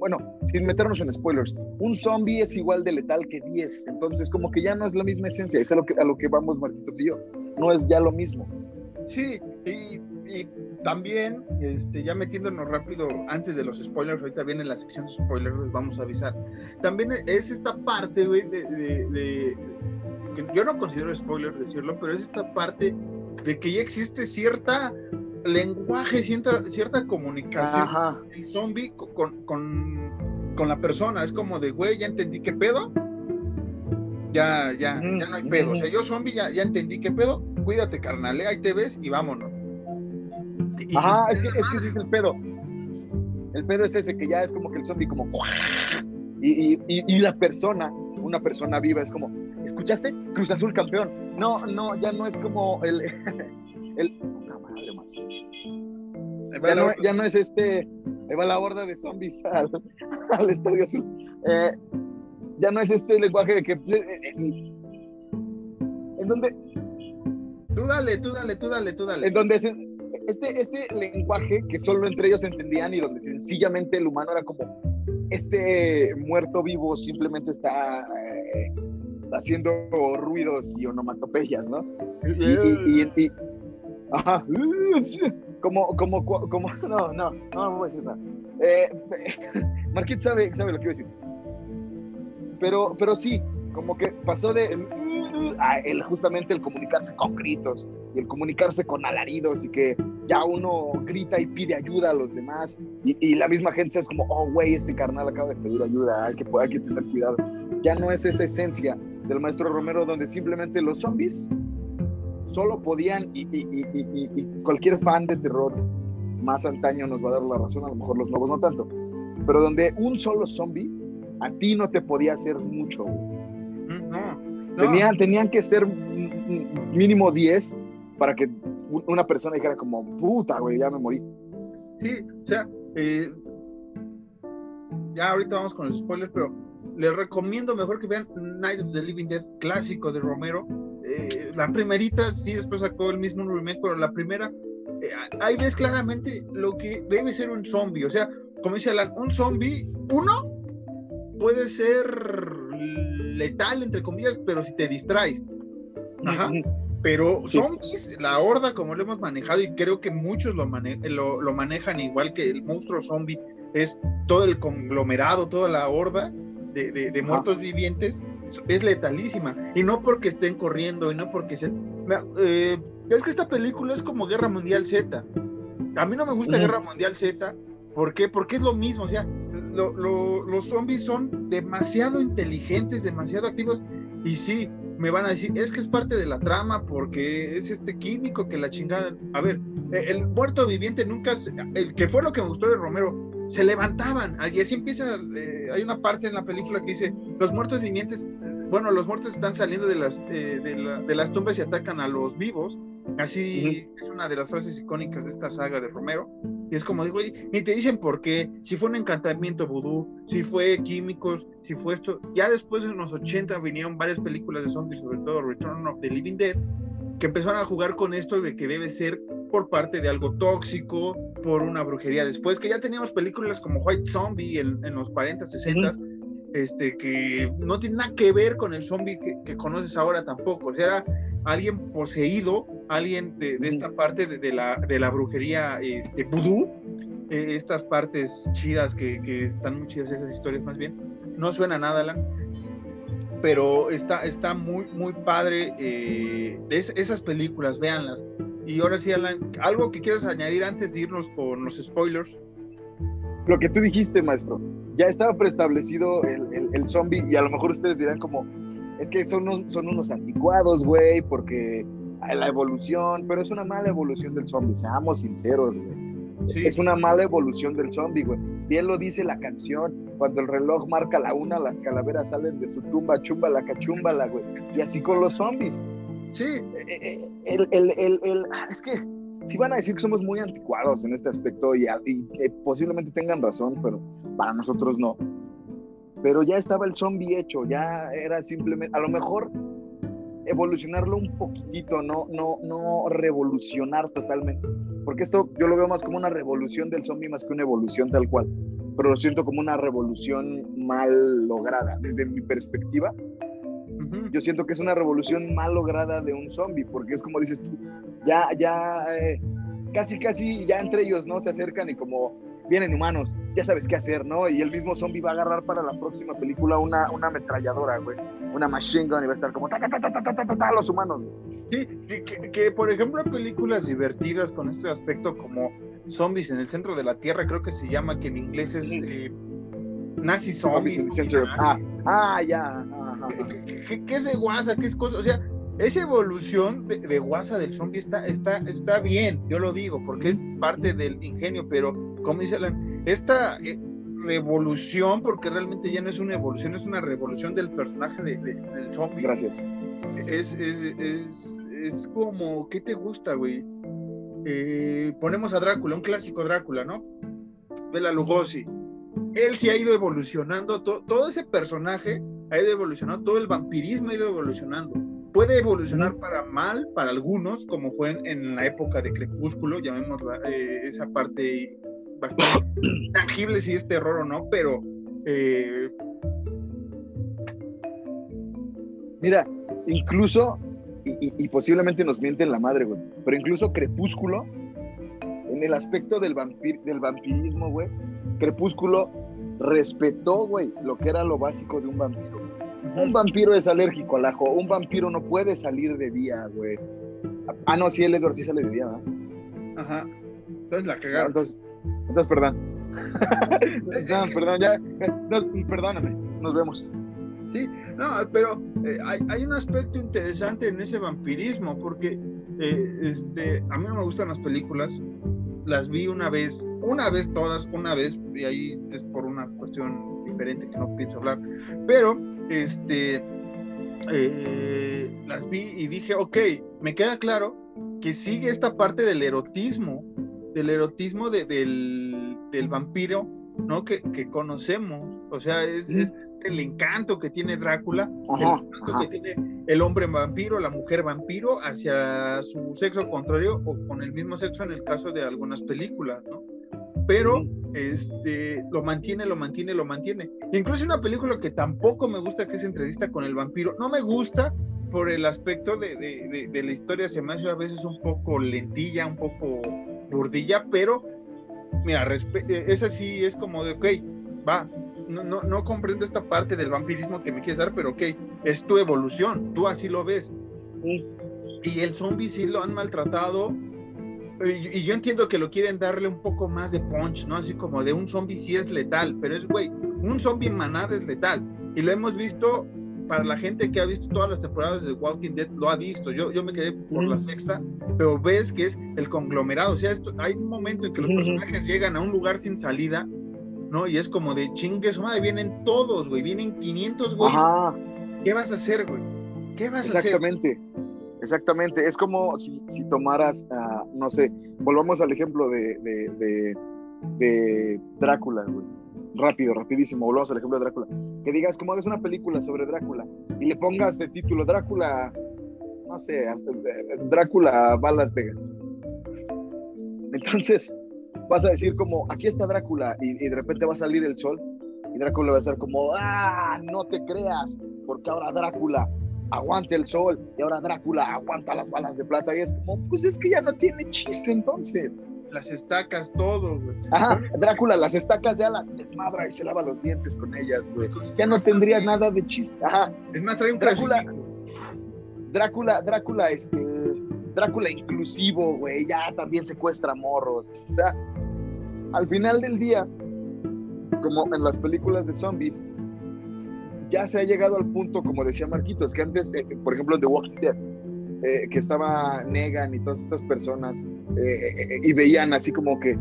bueno, sin meternos en spoilers, un zombie es igual de letal que 10, entonces como que ya no es la misma esencia, es a lo que, a lo que vamos Marquitos y yo, no es ya lo mismo. Sí, y, también, este, ya metiéndonos rápido antes de los spoilers, ahorita viene la sección de spoilers, les vamos a avisar. También es esta parte, güey, de, que yo no considero spoiler decirlo, pero es esta parte de que ya existe cierta lenguaje, cierta, cierta comunicación Ajá. el zombie con, con, con, la persona. Es como de, güey, ya entendí qué pedo. Ya, ya, ya no hay pedo. O sea, yo zombie ya, ya entendí qué pedo. Cuídate, carnal, ¿eh? ahí te ves y vámonos. Y, Ajá, es que, es que ese es el pedo. El pedo es ese, que ya es como que el zombie como... Y, y, y la persona, una persona viva, es como, ¿escuchaste? Cruz Azul campeón. No, no, ya no es como el... madre, más. Ya no, ya no, es este, ahí va la horda de zombies al, al Estadio Azul. Eh, ya no es este lenguaje de que... Eh, en donde... Tú dale, tú dale, tú dale, tú dale. En donde es, este, este lenguaje que solo entre ellos entendían y donde sencillamente el humano era como, este muerto vivo simplemente está eh, haciendo ruidos y onomatopeyas, ¿no? Y, y, y, y ajá, como, como, como, no, no, no voy a decir nada. Eh, Marquit sabe, sabe lo que iba a decir. Pero, pero sí, como que pasó de a el, justamente el comunicarse con gritos y el comunicarse con alaridos y que ya uno grita y pide ayuda a los demás y, y la misma gente es como, oh, güey, este carnal acaba de pedir ayuda, hay que, hay que tener cuidado. Ya no es esa esencia del maestro Romero donde simplemente los zombies solo podían y, y, y, y, cualquier fan de terror más antaño nos va a dar la razón, a lo mejor los nuevos no tanto, pero donde un solo zombie a ti no te podía hacer mucho. No, no. Tenían, tenían que ser mínimo 10 para que una persona dijera como, puta, güey, ya me morí. Sí, o sea, eh, ya ahorita vamos con los spoilers, pero les recomiendo mejor que vean Night of the Living Dead clásico de Romero. Eh, la primerita, sí, después sacó el mismo remake, pero la primera, eh, ahí ves claramente lo que debe ser un zombie. O sea, como dice Alan, un zombie, uno puede ser letal, entre comillas, pero si te distraes. Ajá. Pero sí. zombies, la horda, como lo hemos manejado, y creo que muchos lo, mane lo, lo, manejan igual que el monstruo zombie, es todo el conglomerado, toda la horda de, de, de muertos Ajá. vivientes, es letalísima. Y no porque estén corriendo, y no porque se. Eh, es que esta película es como Guerra Mundial Z. A mí no me gusta uh -huh. Guerra Mundial Z. ¿Por qué? Porque es lo mismo. O sea, lo, lo, los zombies son demasiado inteligentes, demasiado activos. Y sí, me van a decir, es que es parte de la trama porque es este químico que la chingada. A ver, el muerto viviente nunca, el que fue lo que me gustó de Romero, se levantaban. Y así empieza, eh, hay una parte en la película que dice, los muertos vivientes, bueno, los muertos están saliendo de las, eh, de, la, de las tumbas y atacan a los vivos. Así uh -huh. es una de las frases icónicas de esta saga de Romero. Y es como digo, ni te dicen por qué, si fue un encantamiento vudú, si fue químicos, si fue esto. Ya después en los 80 vinieron varias películas de zombies, sobre todo Return of the Living Dead, que empezaron a jugar con esto de que debe ser por parte de algo tóxico, por una brujería. Después que ya teníamos películas como White Zombie en, en los 40, 60, uh -huh. este, que no tiene nada que ver con el zombie que, que conoces ahora tampoco. O sea, era alguien poseído, alguien de, de esta parte de, de, la, de la brujería este, vudú, eh, estas partes chidas que, que, están muy chidas esas historias más bien. No suena nada, Alan, pero está, está muy, muy padre eh, es, esas películas, véanlas. Y ahora sí, Alan, ¿algo que quieras añadir antes de irnos con los spoilers? Lo que tú dijiste, maestro, ya estaba preestablecido el, el, zombie y a lo mejor ustedes dirán como, es que son, son unos anticuados, güey, porque la evolución, pero es una mala evolución del zombie, seamos sinceros, güey. Sí. Es una mala evolución del zombie, güey. Bien lo dice la canción. Cuando el reloj marca la una, las calaveras salen de su tumba, chumba la cachúmbala, güey. Y así con los zombies. Sí, Eh, eh, el, el, el, el- es que si van a decir que somos muy anticuados en este aspecto y, y que posiblemente tengan razón, pero para nosotros no. Pero ya estaba el zombie hecho, ya era simplemente, a lo mejor evolucionarlo un poquitito, no, no, no revolucionar totalmente. Porque esto yo lo veo más como una revolución del zombie más que una evolución tal cual. Pero lo siento como una revolución mal lograda. Desde mi perspectiva, yo siento que es una revolución mal lograda de un zombie, porque es como dices tú, ya, ya, eh, casi, casi, ya entre ellos, ¿no? Se acercan y como vienen humanos, ya sabes qué hacer, ¿no? Y el mismo zombie va a agarrar para la próxima película una, una ametralladora, güey, una machine gun y va a estar como ta, ta, ta, ta, ta, ta, ta, los humanos. Sí, que, por ejemplo películas divertidas con este aspecto como Zombies en el centro de la Tierra, creo que se llama, que en inglés es eh, Nazi Zombies. ah, ah, ya. Ah, ah, que, que, que, es de guasa, qué es cosa, o sea, esa evolución de, de guasa del zombie está, está, está bien, yo lo digo, porque es parte del ingenio, pero como dice Alan, esta eh, revolución, porque realmente ya no es una evolución, es una revolución del personaje de- de- del zombie. Gracias. Es, es, es, es como, ¿qué te gusta, güey? Eh, ponemos a Drácula, un clásico Drácula, ¿no? Bela Lugosi. Él sí ha ido evolucionando, to- todo ese personaje ha ido evolucionando, todo el vampirismo ha ido evolucionando. Puede evolucionar para mal para algunos, como fue en, en la época de Crepúsculo, llamémosla eh, esa parte bastante tangible si es terror o no, pero eh, Mira, incluso, y, y- y posiblemente nos mienten la madre, güey, pero incluso Crepúsculo, en el aspecto del, vampir, del vampirismo, güey, Crepúsculo respetó, güey, lo que era lo básico de un vampiro. Un vampiro es alérgico al ajo, un vampiro no puede salir de día, güey. Ah, no, sí, el Edward sí sale de día, ¿verdad? ajá. Entonces la cagaron. Entonces, entonces, perdón. no, perdón, ya, no, perdóname, nos vemos. No, pero eh, hay, hay un aspecto interesante en ese vampirismo, porque eh, este, a mí no me gustan las películas, las vi una vez, una vez todas, una vez, y ahí es por una cuestión diferente que no pienso hablar, pero este, eh, las vi y dije, ok, me queda claro que sigue esta parte del erotismo, del erotismo de- del, del vampiro, ¿no? Que, que conocemos, o sea, es, es el encanto que tiene Drácula, Ajá, el encanto ajá. que tiene el hombre vampiro, la mujer vampiro hacia su sexo contrario o con el mismo sexo en el caso de algunas películas, ¿no? Pero este, lo mantiene, lo mantiene, lo mantiene. Incluso una película que tampoco me gusta, que es Entrevista con el vampiro, no me gusta por el aspecto de, de- de- de la historia, se me hace a veces un poco lentilla, un poco burdilla, pero mira, eh, esa sí es como de, ok, va, no, no, no comprendo esta parte del vampirismo que me quieres dar, pero ok, es tu evolución, tú así lo ves. Sí. Y el zombie sí lo han maltratado. Y, y yo entiendo que lo quieren darle un poco más de punch, ¿no? Así como de un zombie sí es letal, pero es, güey, un zombie manada es letal. Y lo hemos visto, para la gente que ha visto todas las temporadas de Walking Dead, lo ha visto. Yo, yo me quedé por la sexta, pero ves que es el conglomerado. O sea, esto, hay un momento en que los personajes llegan a un lugar sin salida, ¿no? Y es como de chingue su madre, vienen todos, güey, vienen 500 güeyes. Ajá. ¿Qué vas a hacer, güey? ¿Qué vas a hacer? Exactamente, exactamente. Es como si, si tomaras, ah, no sé, volvamos al ejemplo de, de, Drácula, güey. Rápido, rapidísimo, volvamos al ejemplo de Drácula. Que digas, como hagas una película sobre Drácula y le pongas de título Drácula, no sé, eh, Drácula va a Las Vegas. Entonces, vas a decir como, aquí está Drácula y, y de repente va a salir el sol y Drácula va a estar como, ah, no te creas, porque ahora Drácula aguanta el sol y ahora Drácula aguanta las balas de plata y es como, pues es que ya no tiene chiste entonces. Las estacas, todo, güey. Ajá, Drácula las estacas ya las desmadra y se lava los dientes con ellas, güey. Ya no tendría nada de chiste. Ajá, Es más, trae un Drácula-. Drácula, Drácula, este, Drácula inclusivo, güey, ya también secuestra morros. O sea, al final del día, como en las películas de zombies, ya se ha llegado al punto, como decía Marquitos, que antes, eh, por ejemplo, The Walking Dead, eh, que estaba Negan y todas estas personas, eh, eh, y veían así como que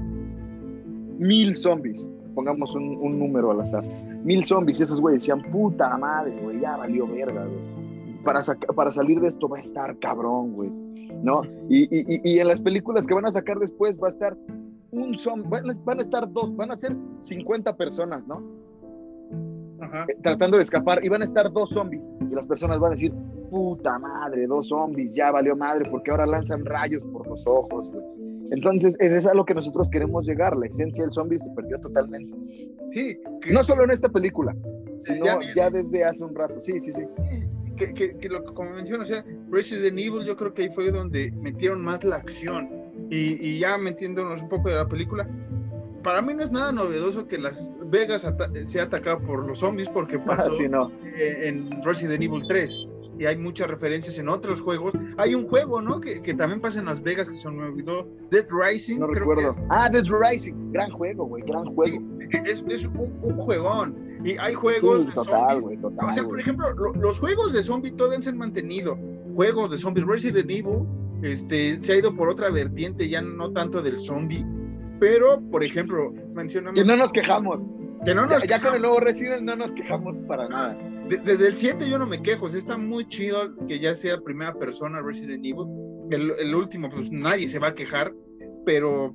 mil zombies, pongamos un, un número al azar, mil zombies, esos güeyes decían, puta madre, güey, ya valió verga, güey. Para, para salir de esto va a estar cabrón, güey, ¿no? Y, y- y- y en las películas que van a sacar después va a estar un zombie, van a estar dos, van a ser 50 personas, ¿no? Ajá. Eh, Tratando de escapar y van a estar dos zombies y las personas van a decir, puta madre, dos zombies, ya valió madre, porque ahora lanzan rayos por los ojos, güey. Entonces, es eso a lo que nosotros queremos llegar. La esencia del zombie se perdió totalmente. Sí, que, No solo en esta película, sino ya ya, desde hace un rato. Sí, sí, sí. Que, que, que lo que como menciono, o sea, Resident Evil yo creo que ahí fue donde metieron más la acción y, y ya metiéndonos un poco de la película, para mí no es nada novedoso que Las Vegas ata- sea atacada por los zombies porque pasó Ah, sí, no. eh, en Resident Evil 3 y hay muchas referencias en otros juegos. Hay un juego, ¿no? Que, que también pasa en Las Vegas que se me olvidó, Dead Rising, No creo recuerdo. Ah, Dead Rising. Gran juego, güey. Gran juego. que es, un, un juegón. Y hay juegos Sí, de total, zombies. Total. o sea, por ejemplo, lo- los juegos de zombie todavía se han mantenido. Juegos de zombies, Resident Evil, este, se ha ido por otra vertiente, ya no tanto del zombie. Pero, por ejemplo, mencionamos Y no nos quejamos. que no Ya, nos ya con el nuevo Resident no nos quejamos para nada. de- desde el 7 yo no me quejo, o sea, está muy chido que ya sea primera persona Resident Evil. El, el último, pues nadie se va a quejar, pero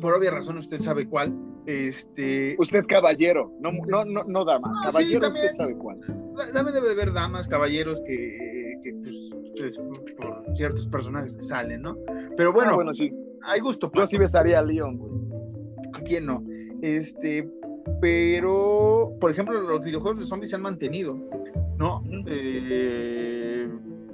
por obvia razón usted sabe cuál. Este, Usted caballero, no, no, no, no dama. Ah, sí, caballero, también. usted sabe cuál. Dame de ver damas, caballeros que, que, pues, pues, por ciertos personajes que salen, ¿no? Pero bueno, Ah, bueno, sí. Hay gusto Yo sí besaría a Leon, güey. quién no. Este, pero, por ejemplo, los videojuegos de zombies se han mantenido, ¿no? Eh,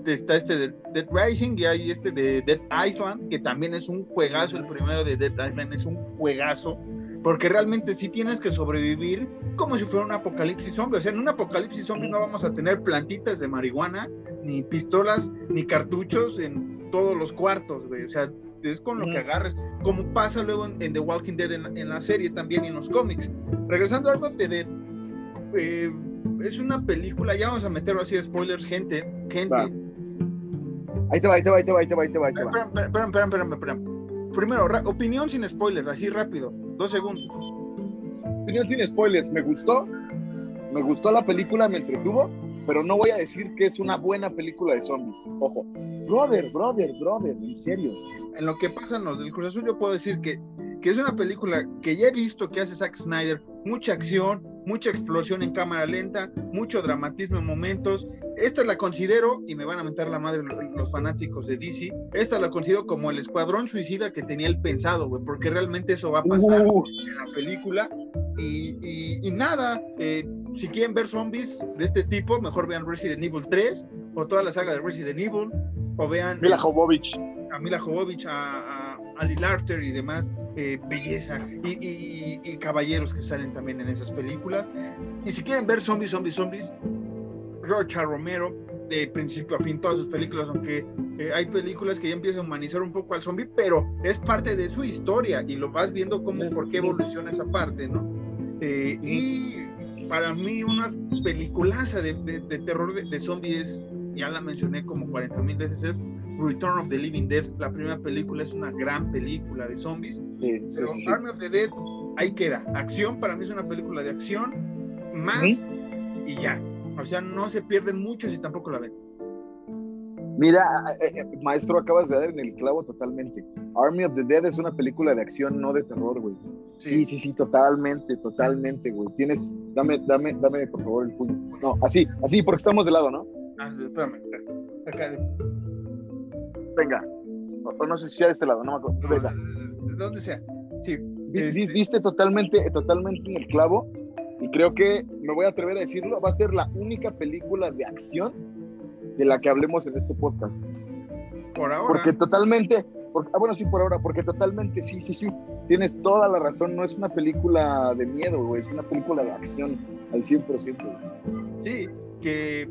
está este de Dead Rising y hay este de Dead Island, que también es un juegazo. El primero de Dead Island es un juegazo. Porque realmente sí tienes que sobrevivir como si fuera un apocalipsis zombie. O sea, en un apocalipsis zombie no vamos a tener plantitas de marihuana, ni pistolas, ni cartuchos en todos los cuartos, güey. O sea, es con lo que agarres. Como pasa luego en, en The Walking Dead, en, en la serie también y en los cómics. Regresando a Arm of the Dead, eh, es una película, ya vamos a meterlo así, spoilers, gente. Gente. Va. Ahí te va, ahí te va, ahí te va, ahí te va, ahí te va. Espérame, espérame, espérame, espérame. Primero, opinión sin spoiler, así rápido. Dos segundos. Opinión sin spoilers, me gustó. Me gustó la película, me entretuvo, pero no voy a decir que es una buena película de zombies. Ojo. Brother, brother, brother, en serio. En lo que pasa en los del Cruz Azul, yo puedo decir que, que es una película que ya he visto que hace Zack Snyder. Mucha acción, mucha explosión en cámara lenta, mucho dramatismo en momentos. Esta la considero, y me van a mentar la madre lo- los fanáticos de DC, esta la considero como el escuadrón suicida que tenía él pensado, güey, porque realmente eso va a pasar Uh, en la película. Y, y- y nada, eh, si quieren ver zombies de este tipo, mejor vean Resident Evil 3 o toda la saga de Resident Evil, o vean Mila Jovovich. a Mila Jovovich, a, a Ali Larter y demás, eh, belleza, y, y- y- y caballeros que salen también en esas películas. Y si quieren ver zombies, zombies, zombies, George R. Romero, de principio a fin, todas sus películas, aunque eh, hay películas que ya empiezan a humanizar un poco al zombie, pero es parte de su historia y lo vas viendo como por qué evoluciona esa parte, ¿no? Eh, y para mí una peliculaza de, de- de terror de, de zombies, ya la mencioné como 40 mil veces, es Return of the Living Dead. La primera película es una gran película de zombies, Sí, pero sí, sí. Army of the Dead, ahí queda. Acción, para mí es una película de acción, más y ya. O sea, no se pierden mucho si tampoco la ven. Mira, eh, eh, maestro, acabas de dar en el clavo totalmente. Army of the Dead es una película de acción, no de terror, güey. Sí, sí, sí, totalmente, totalmente, güey. Tienes, dame, dame, dame, por favor, el puño. No, así, así, porque estamos de lado, ¿no? Ah, espérame, acá. acá Venga. O, o no sé si sea de este lado, no me acuerdo. Venga. de- de donde sea. Sí, este- vi- Viste totalmente, totalmente en el clavo. Y creo que me voy a atrever a decirlo, va a ser la única película de acción de la que hablemos en este podcast. por ahora. Porque totalmente, porque- ah, bueno, sí, por ahora, porque totalmente, sí, sí, sí, tienes toda la razón, no es una película de miedo, güey, es una película de acción al 100%. güey. Sí, que,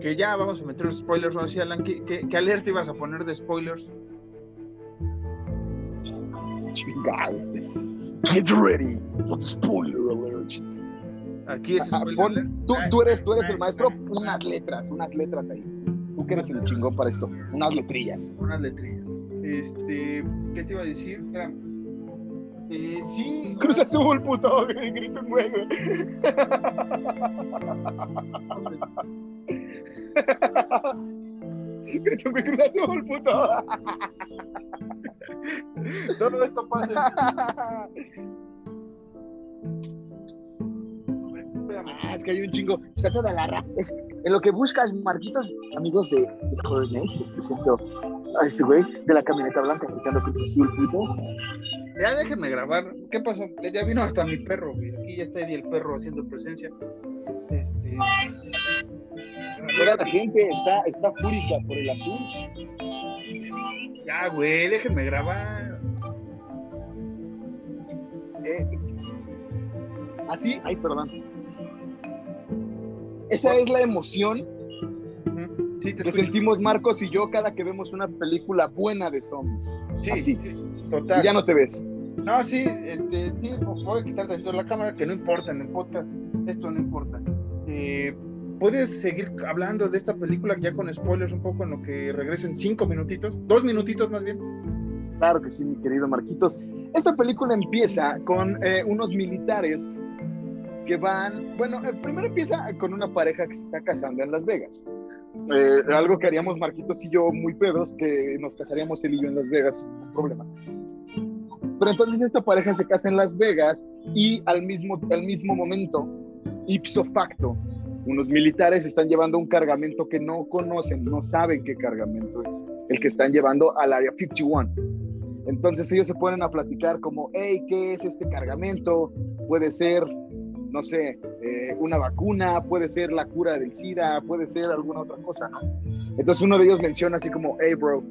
que ya vamos a meter los spoilers. Ahora sí, Alan, ¿qué, qué, qué alerta ibas a poner de spoilers? Chingado. Get ready for the spoiler alert. Aquí es Ah, spoiler pon- alert. tú, tú eres, tú eres el maestro, unas letras, unas letras ahí. Tú que eres el chingón para esto, unas letrillas. unas letrillas. Este, ¿qué te iba a decir? Espérame. Eh, sí. Cruz Azul, puto. Grito un Grito un Cruz Azul, puto. Todo esto pasa. Ah, es que hay un chingo. Está toda la ra- Es, en lo que buscas, Marquitos, amigos de, de Nights, les presento a ese güey de la camioneta blanca gritando Cruz Azul, puto. Ya déjenme grabar. ¿Qué pasó? Ya vino hasta mi perro, güey. Aquí ya está Eddie el perro haciendo presencia. Este. Toda la gente está, está fúrica por el azul. Ya, güey, déjenme grabar. Eh, así, ay, perdón. Esa es la emoción. Sí, te que sentimos Marcos y yo cada que vemos una película buena de zombies. Sí, así. total. Y ya no te ves. No, sí, este, sí, pues, voy a quitar dentro de la cámara, que no importa en el podcast, esto no importa. Eh, ¿Puedes seguir hablando de esta película ya con spoilers un poco en lo que regreso en cinco minutitos? Dos minutitos más bien. Claro que sí, mi querido Marquitos. Esta película empieza con eh, unos militares que van, bueno, eh, primero empieza con una pareja que se está casando en Las Vegas. Eh, algo que haríamos Marquitos y yo muy pedos, que nos casaríamos él y yo en Las Vegas, sin problema. Pero entonces esta pareja se casa en Las Vegas y al mismo, al mismo momento, ipso facto, unos militares están llevando un cargamento que no conocen, no saben qué cargamento es, el que están llevando al área 51. Entonces ellos se ponen a platicar como, hey, ¿qué es este cargamento? Puede ser, no sé, eh, una vacuna, puede ser la cura del SIDA, puede ser alguna otra cosa. Entonces uno de ellos menciona así como, hey, bro,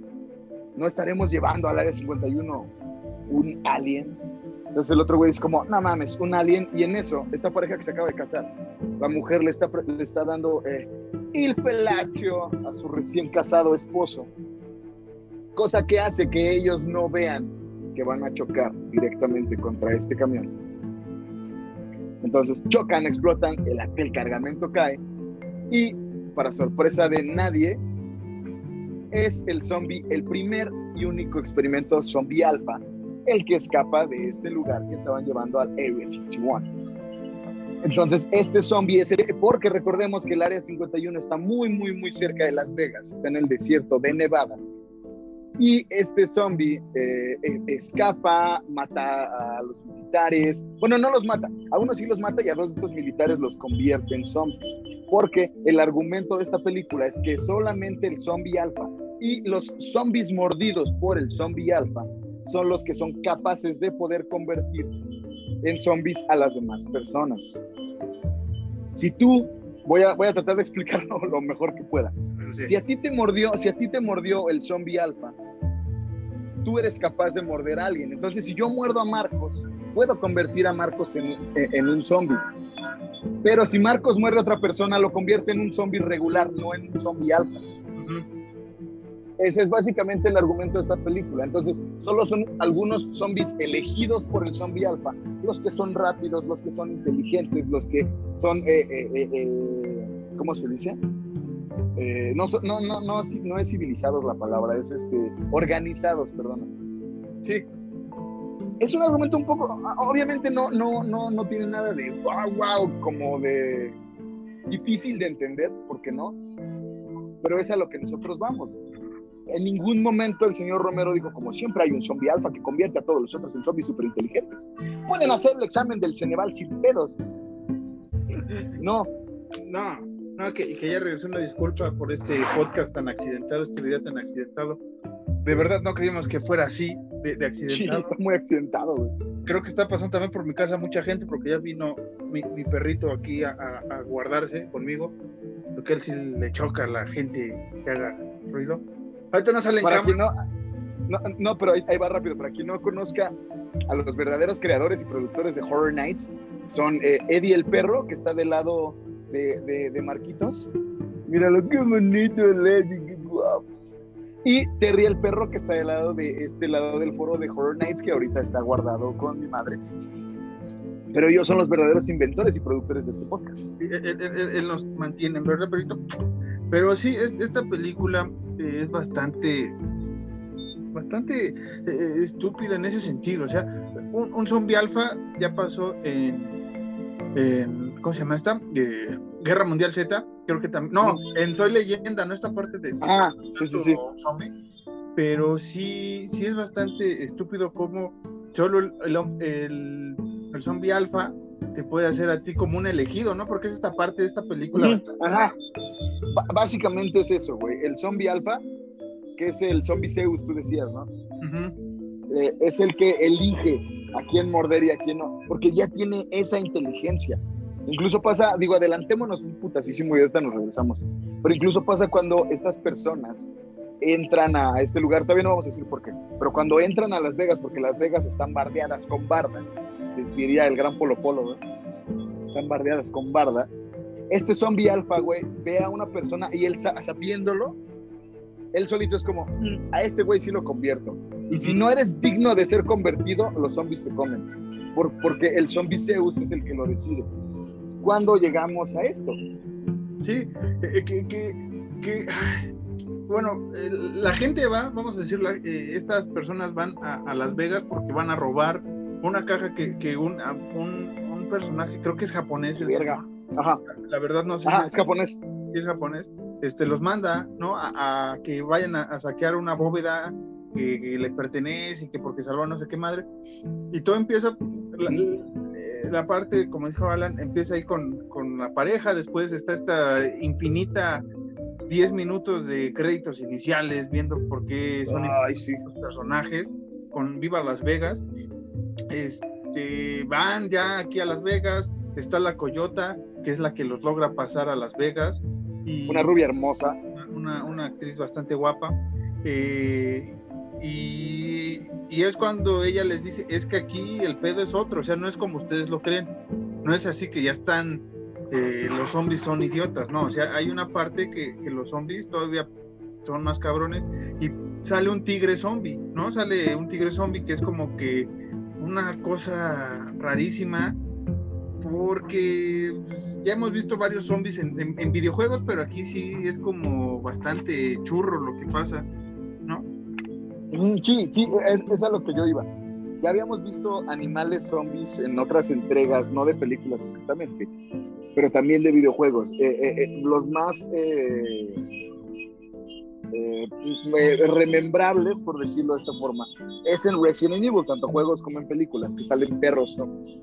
no estaremos llevando al área 51 un alien. Entonces el otro güey es como, no mames, un alien. Y en eso, esta pareja que se acaba de casar, la mujer le está, le está dando eh, fellatio a su recién casado esposo. Cosa que hace que ellos no vean que van a chocar directamente contra este camión. Entonces chocan, explotan, el, el cargamento cae y para sorpresa de nadie, es el zombie, el primer y único experimento zombie alfa, el que escapa de este lugar que estaban llevando al Area 51. Entonces, este zombie es porque recordemos que el Área 51 está muy, muy, muy cerca de Las Vegas, está en el desierto de Nevada. Y este zombie eh, eh, escapa, mata a los militares. Bueno, no los mata, a unos sí los mata y a de estos militares los convierte en zombies. Porque el argumento de esta película es que solamente el zombie alfa y los zombies mordidos por el zombie alfa son los que son capaces de poder convertir en zombies a las demás personas. Si tú, voy a, voy a tratar de explicarlo lo mejor que pueda. Sí. Si a ti te mordió, si a ti te mordió el zombie alfa, tú eres capaz de morder a alguien. Entonces, si yo muerdo a Marcos, puedo convertir a Marcos en, en- en un zombie. Pero si Marcos muerde a otra persona, lo convierte en un zombie regular, no en un zombie alfa. Ujú. Ese es básicamente el argumento de esta película. Entonces, solo son algunos zombies elegidos por el zombie alfa, los que son rápidos, los que son inteligentes, los que son, eh, eh, eh, ¿cómo se dice? No, no, no, no, no es civilizados la palabra, es este, organizados, perdón. Sí, Es un argumento un poco, obviamente no, no, no, no tiene nada de wow, wow, como de difícil de entender, ¿por qué no? Pero es a lo que nosotros vamos. En ningún momento el señor Romero dijo, como siempre hay un zombie alfa que convierte a todos los otros en zombies súper inteligentes. Pueden hacer el examen del Ceneval sin pedos. No, no, no, que, que ya regresó una disculpa por este podcast tan accidentado, este video tan accidentado. De verdad no creíamos que fuera así, de, de sí, accidentado. está muy accidentado, güey. Creo que está pasando también por mi casa mucha gente, porque ya vino mi, mi perrito aquí a, a- a guardarse conmigo, porque él sí le choca a la gente que haga ruido. Ahorita no sale en cámara. no, no, no, pero ahí, ahí va rápido. Para quien no conozca a los verdaderos creadores y productores de Horror Nights, son eh, Eddie el perro, que está del lado de, de, de Marquitos. Míralo, qué bonito el Eddie, qué guapo. Y Terry el perro, que está del lado de este lado del foro de Horror Nights, que ahorita está guardado con mi madre. Pero ellos son los verdaderos inventores y productores de este podcast. Sí, Él, él- él- él nos mantiene, ¿verdad, perrito? Pero sí, es- esta película eh, es bastante, bastante eh, estúpida en ese sentido. O sea, un, un zombie alfa ya pasó en, en- ¿cómo se llama esta? Eh, Guerra Mundial Z, creo que también, no, en Soy Leyenda, no esta parte de Ah, sí, sí, zombie, pero sí, sí es bastante estúpido como solo el, el, el- el zombie alfa te puede hacer a ti como un elegido, ¿no? Porque es esta parte de esta película. Bastante- Ajá. Ba- básicamente es eso, güey. El zombie alfa, que es el zombie Zeus, tú decías, ¿no? Ujú. Eh, es el que elige a quién morder y a quién no, porque ya tiene esa inteligencia. Incluso pasa, digo, adelantémonos un putasísimo y ahorita nos regresamos. Pero incluso pasa cuando estas personas entran a este lugar, todavía no vamos a decir por qué, pero cuando entran a Las Vegas, porque Las Vegas están bardeadas con barda, diría el gran Polo Polo, güey, están bardeadas con barda, este zombie alfa, güey, ve a una persona y él sa- sabiéndolo, él solito es como, "Mm, a este güey sí lo convierto. Y si no eres digno de ser convertido, los zombies te comen. Por- porque el zombie Zeus es el que lo decide. ¿Cuándo llegamos a esto? Sí, eh, que, que, que, ay, bueno, la gente va, vamos a decirlo, eh, estas personas van a, a Las Vegas porque van a robar una caja que, que un, a- un, un personaje, creo que es japonés, el Verga. Ajá, la verdad no sé ajá, si es japonés. si es japonés, este, los manda, ¿no? A, a que vayan a, a saquear una bóveda que, que le pertenece y que porque salvó no sé qué madre. Y todo empieza, la, la parte, como dijo Alan, empieza ahí con, con la pareja, después está esta infinita 10 minutos de créditos iniciales, viendo por qué son Ay, sí. los personajes con Viva Las Vegas. Este, van ya aquí a Las Vegas, está la Coyota, que es la que los logra pasar a Las Vegas. Y Una rubia hermosa. una, una actriz bastante guapa. eh, y, y es cuando ella les dice, es que aquí el pedo es otro, o sea, no es como ustedes lo creen. No es así que ya están, eh, los zombies son idiotas, no, o sea, hay una parte que, que los zombies todavía son más cabrones y sale un tigre zombie, ¿no? Sale un tigre zombie que es como que una cosa rarísima porque pues, ya hemos visto varios zombies en, videojuegos, pero aquí sí es como bastante churro lo que pasa, ¿no? Sí, sí, es, es a lo que yo iba. Ya habíamos visto animales zombies en otras entregas, no de películas exactamente, pero también de videojuegos. Eh, eh, eh, los más eh, eh, remembrables, por decirlo de esta forma, es en Resident Evil, tanto juegos como en películas, que salen perros zombies.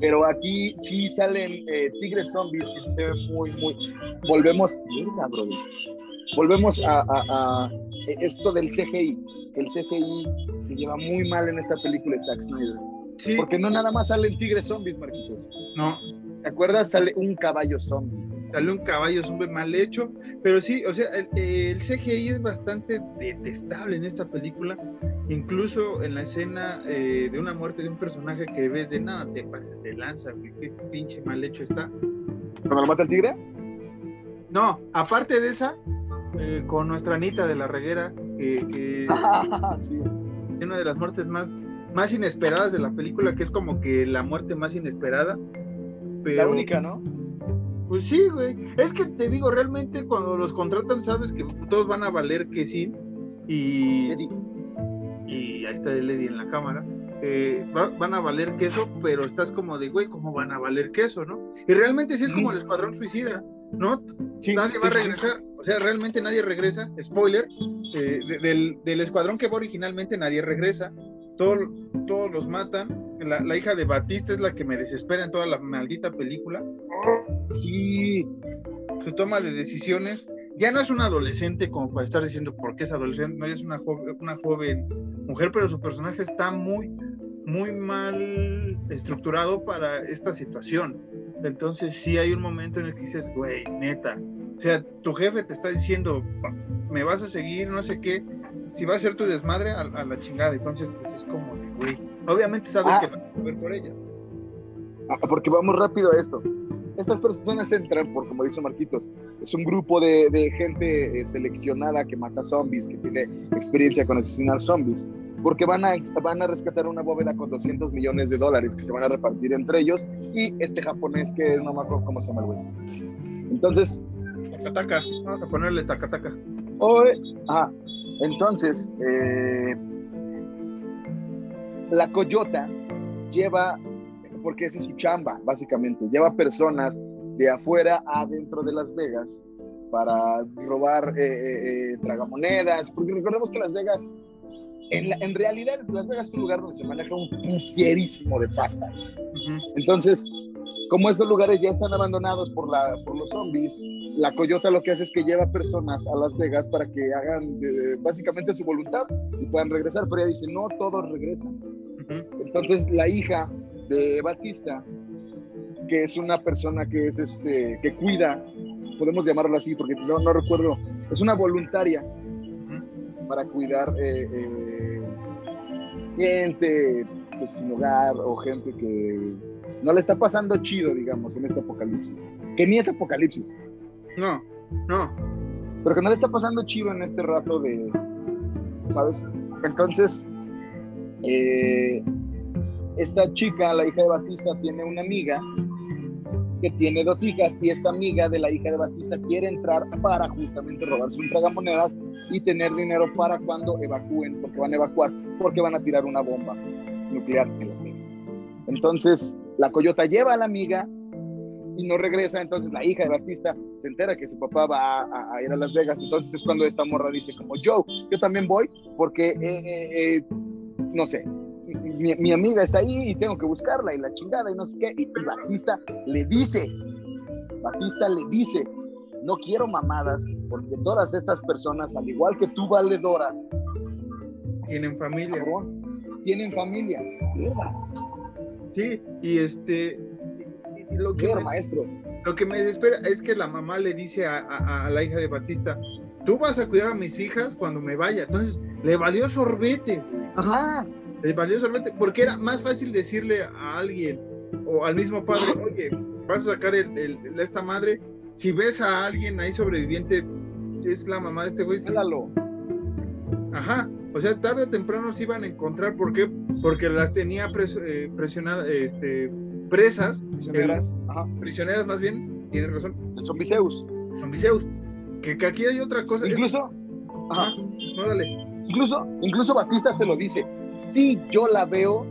Pero aquí sí salen eh, tigres zombies que se ven muy, muy. Volvemos. Mierda, brother. Volvemos a, a- a esto del CGI. Que el CGI se lleva muy mal en esta película de Zack Snyder. Sí, Porque no nada más salen tigres zombies, Marquitos. no, ¿Te acuerdas? Sale un caballo zombie. Sale un caballo zombie mal hecho, pero sí, o sea, el, el CGI es bastante detestable en esta película, incluso en la escena eh, de una muerte de un personaje que ves de nada, te pases de lanza, qué pinche mal hecho está. Cuando lo mata el tigre. No, aparte de esa, eh, con nuestra Anita de la Reguera, que, que sí. es una de las muertes más, más inesperadas de la película, que es como que la muerte más inesperada. Pero, La única, ¿no? Pues sí, güey. Es que te digo, realmente cuando los contratan, sabes que todos van a valer que sí. Y, y ahí está el Eddie en la cámara. eh, va- van a valer queso, pero estás como de, güey, ¿cómo van a valer queso, no? Y realmente sí es como el Escuadrón Suicida, ¿no? Sí, nadie va a sí. regresar, o sea, realmente nadie regresa, spoiler, eh, de- del, del escuadrón que va originalmente nadie regresa, Todo- todos los matan, la, la hija de Batista es la que me desespera en toda la maldita película, Sí. su toma de decisiones, ya no es una adolescente como para estar diciendo por qué es adolescente, no es una joven, una joven mujer, pero su personaje está muy, muy mal estructurado para esta situación. Entonces sí hay un momento en el que dices, güey, neta, o sea, tu jefe te está diciendo, "Va- me vas a seguir, no sé qué, si va a ser tu desmadre, a, a la chingada. Entonces, pues es como de, güey, obviamente sabes Ah. que vas a mover por ella. Ah, Porque vamos rápido a esto. Estas personas entran, por como dice Marquitos, es un grupo de, de gente eh, seleccionada que mata zombies, que tiene experiencia con asesinar zombies, porque van a, van a rescatar una bóveda con 200 millones de dólares que se van a repartir entre ellos y este japonés que no me acuerdo cómo se llama el güey. Entonces, Tacataca, vamos a ponerle tacataca. Oye, ajá. Entonces, eh, la coyota lleva, porque esa es su chamba, básicamente, lleva personas de afuera a dentro de Las Vegas para robar eh, eh, tragamonedas, porque recordemos que Las Vegas, en, la- en realidad Las Vegas es un lugar donde se maneja un pufierísimo de pasta. Entonces, como estos lugares ya están abandonados por, la, por los zombies, la coyota lo que hace es que lleva personas a Las Vegas para que hagan eh, básicamente su voluntad y puedan regresar, pero ella dice, no todos regresan. Entonces, la hija de Batista, que es una persona que es este, que cuida, podemos llamarlo así, porque no, no recuerdo, es una voluntaria para cuidar eh, eh, gente pues, sin hogar o gente que no le está pasando chido, digamos, en este apocalipsis. Que ni es apocalipsis, No, no. pero que no le está pasando chido en este rato de, ¿sabes? Entonces, eh, esta chica, la hija de Batista, tiene una amiga que tiene dos hijas y esta amiga de la hija de Batista quiere entrar para justamente robarse un tragamonedas y tener dinero para cuando evacúen, porque van a evacuar, porque van a tirar una bomba nuclear en Las Vegas. Entonces, la coyota lleva a la amiga y no regresa, entonces la hija de Batista se entera que su papá va a, ir a Las Vegas, entonces es cuando esta morra dice como, yo, yo también voy porque, eh, eh, eh, no sé, mi, mi amiga está ahí y tengo que buscarla y la chingada y no sé qué, y, y Batista le dice, Batista le dice, no quiero mamadas porque todas estas personas, al igual que tú, Valedora, Tienen familia. cabrón, tienen familia. Sí, y este. y- y lo, que me, maestro. lo que me desespera es que la mamá le dice a, a- a la hija de Batista: Tú vas a cuidar a mis hijas cuando me vaya. Entonces, le valió sorbete. Ajá, Le valió sorbete. Porque era más fácil decirle a alguien o al mismo padre: Oye, vas a sacar el, el- esta madre. Si ves a alguien ahí sobreviviente, es la mamá de este güey. sí. Ajá, o sea, tarde o temprano se iban a encontrar, ¿por qué? Porque las tenía pres- eh, presionadas, este, presas, Prisioneras. Ajá. prisioneras más bien, tienes razón, El zombiseus. zombiseus. Que, que aquí hay otra cosa. Incluso, Ajá, ajá, no, dale. incluso, incluso Batista se lo dice. Si yo la veo,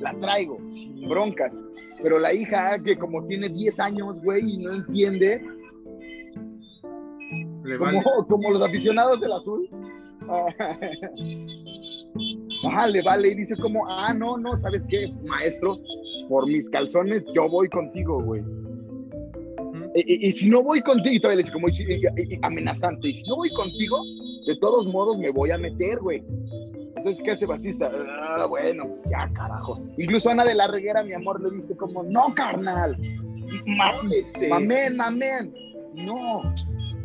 la traigo, sin broncas. Pero la hija, que como tiene 10 años, güey, y no entiende, Le como, vale. como los aficionados del azul. ah, Ajá, le vale y dice como, ah, no, no, ¿sabes qué, maestro? Por mis calzones yo voy contigo, güey. Y, y- y si no voy contigo, y todavía le dice como y- amenazante, y si no voy contigo, de todos modos me voy a meter, güey. Entonces, ¿qué hace Batista? Ah, bueno, ya, carajo. Incluso Ana de la Reguera, mi amor, le dice como, no, carnal. Ma- Este, Mamén, mamén. No.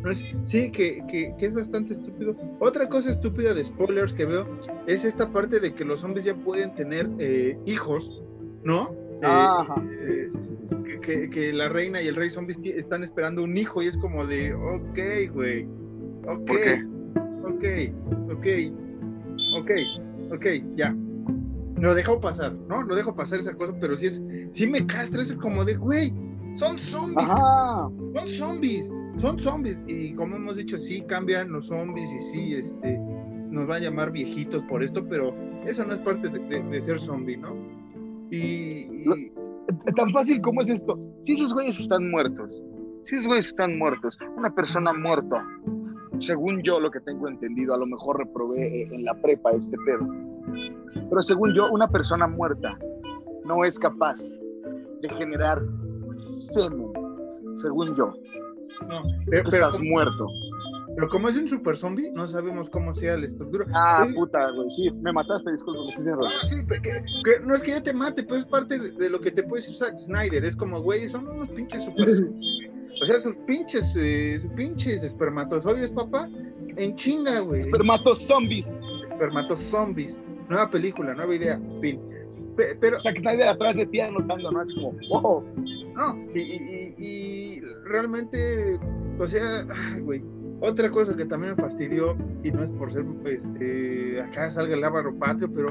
Es- sí, que, que- que es bastante estúpido. Otra cosa estúpida de spoilers que veo es esta parte de que los zombies ya pueden tener eh, hijos, ¿no? Eh, Ajá. eh, que, que- que la reina y el rey zombies están esperando un hijo y es como de, ok, güey, ok, ¿Por qué? ok, ok, ok, ok, ya. Lo dejo pasar, ¿no? Lo dejo pasar esa cosa, pero sí es, sí me castra, es como de, güey, son zombies, Ajá. son zombies, son zombies. Y como hemos dicho, sí cambian los zombies y sí, este, nos va a llamar viejitos por esto, pero eso no es parte de, ser zombie, ¿no? Y, y- Tan fácil como es esto. Si esos güeyes están muertos, si esos güeyes están muertos, una persona muerta, según yo lo que tengo entendido, a lo mejor reprobé eh, en la prepa este pedo, pero según yo, una persona muerta no es capaz de generar semen, según yo. No, pero, pero, estás muerto. pero como es un super zombie, no sabemos cómo sea la estructura. Ah, puta, güey, sí, me mataste, disculpa, tienes razón. Ah, sí, pero que- que no es que yo te mate, pero es parte de, de lo que te puede decir Zack Snyder. Es como, güey, son unos pinches super. o sea, sus pinches, eh, sus pinches espermatozoides, papá, en chinga, güey. Espermatos zombies. Espermatozombies. Nueva película, nueva idea, fin. Pe- Pero, Zack Snyder atrás de ti anotando, ¿no? Es como, oh, no, y, y- y- y realmente, o sea, ay, güey. Otra cosa que también me fastidió, y no es por ser, este, acá salga el lábaro patrio, pero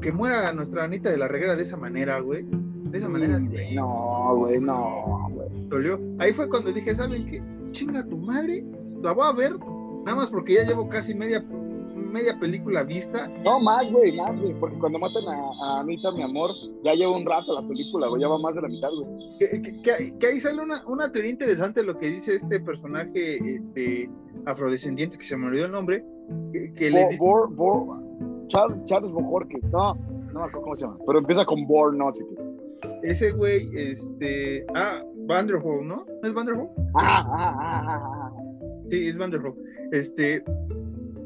que muera nuestra Anita de la Reguera de esa manera, güey. De esa manera, sí, No, güey, no, güey. dolió. Ahí fue cuando dije, ¿saben qué? Chinga tu madre, la voy a ver, nada más porque ya llevo casi media, media película vista. No, más, güey, más, güey. Porque cuando matan a, a Anita, mi amor, ya lleva un rato la película, güey. Ya va más de la mitad, güey. Que, que- que- que ahí sale una, una teoría interesante lo que dice este personaje este, afrodescendiente, que se me olvidó el nombre, que, que le Bo- Bor- Charles, Charles Bojorquez. No, no me acuerdo cómo se llama. Pero empieza con Bor, no sé qué. ese güey, este, ah, Vanderhol, ¿no? ¿No es Vanderhol? Ah, ah, ah, ah, ah. Sí, es Vanderhol. Este,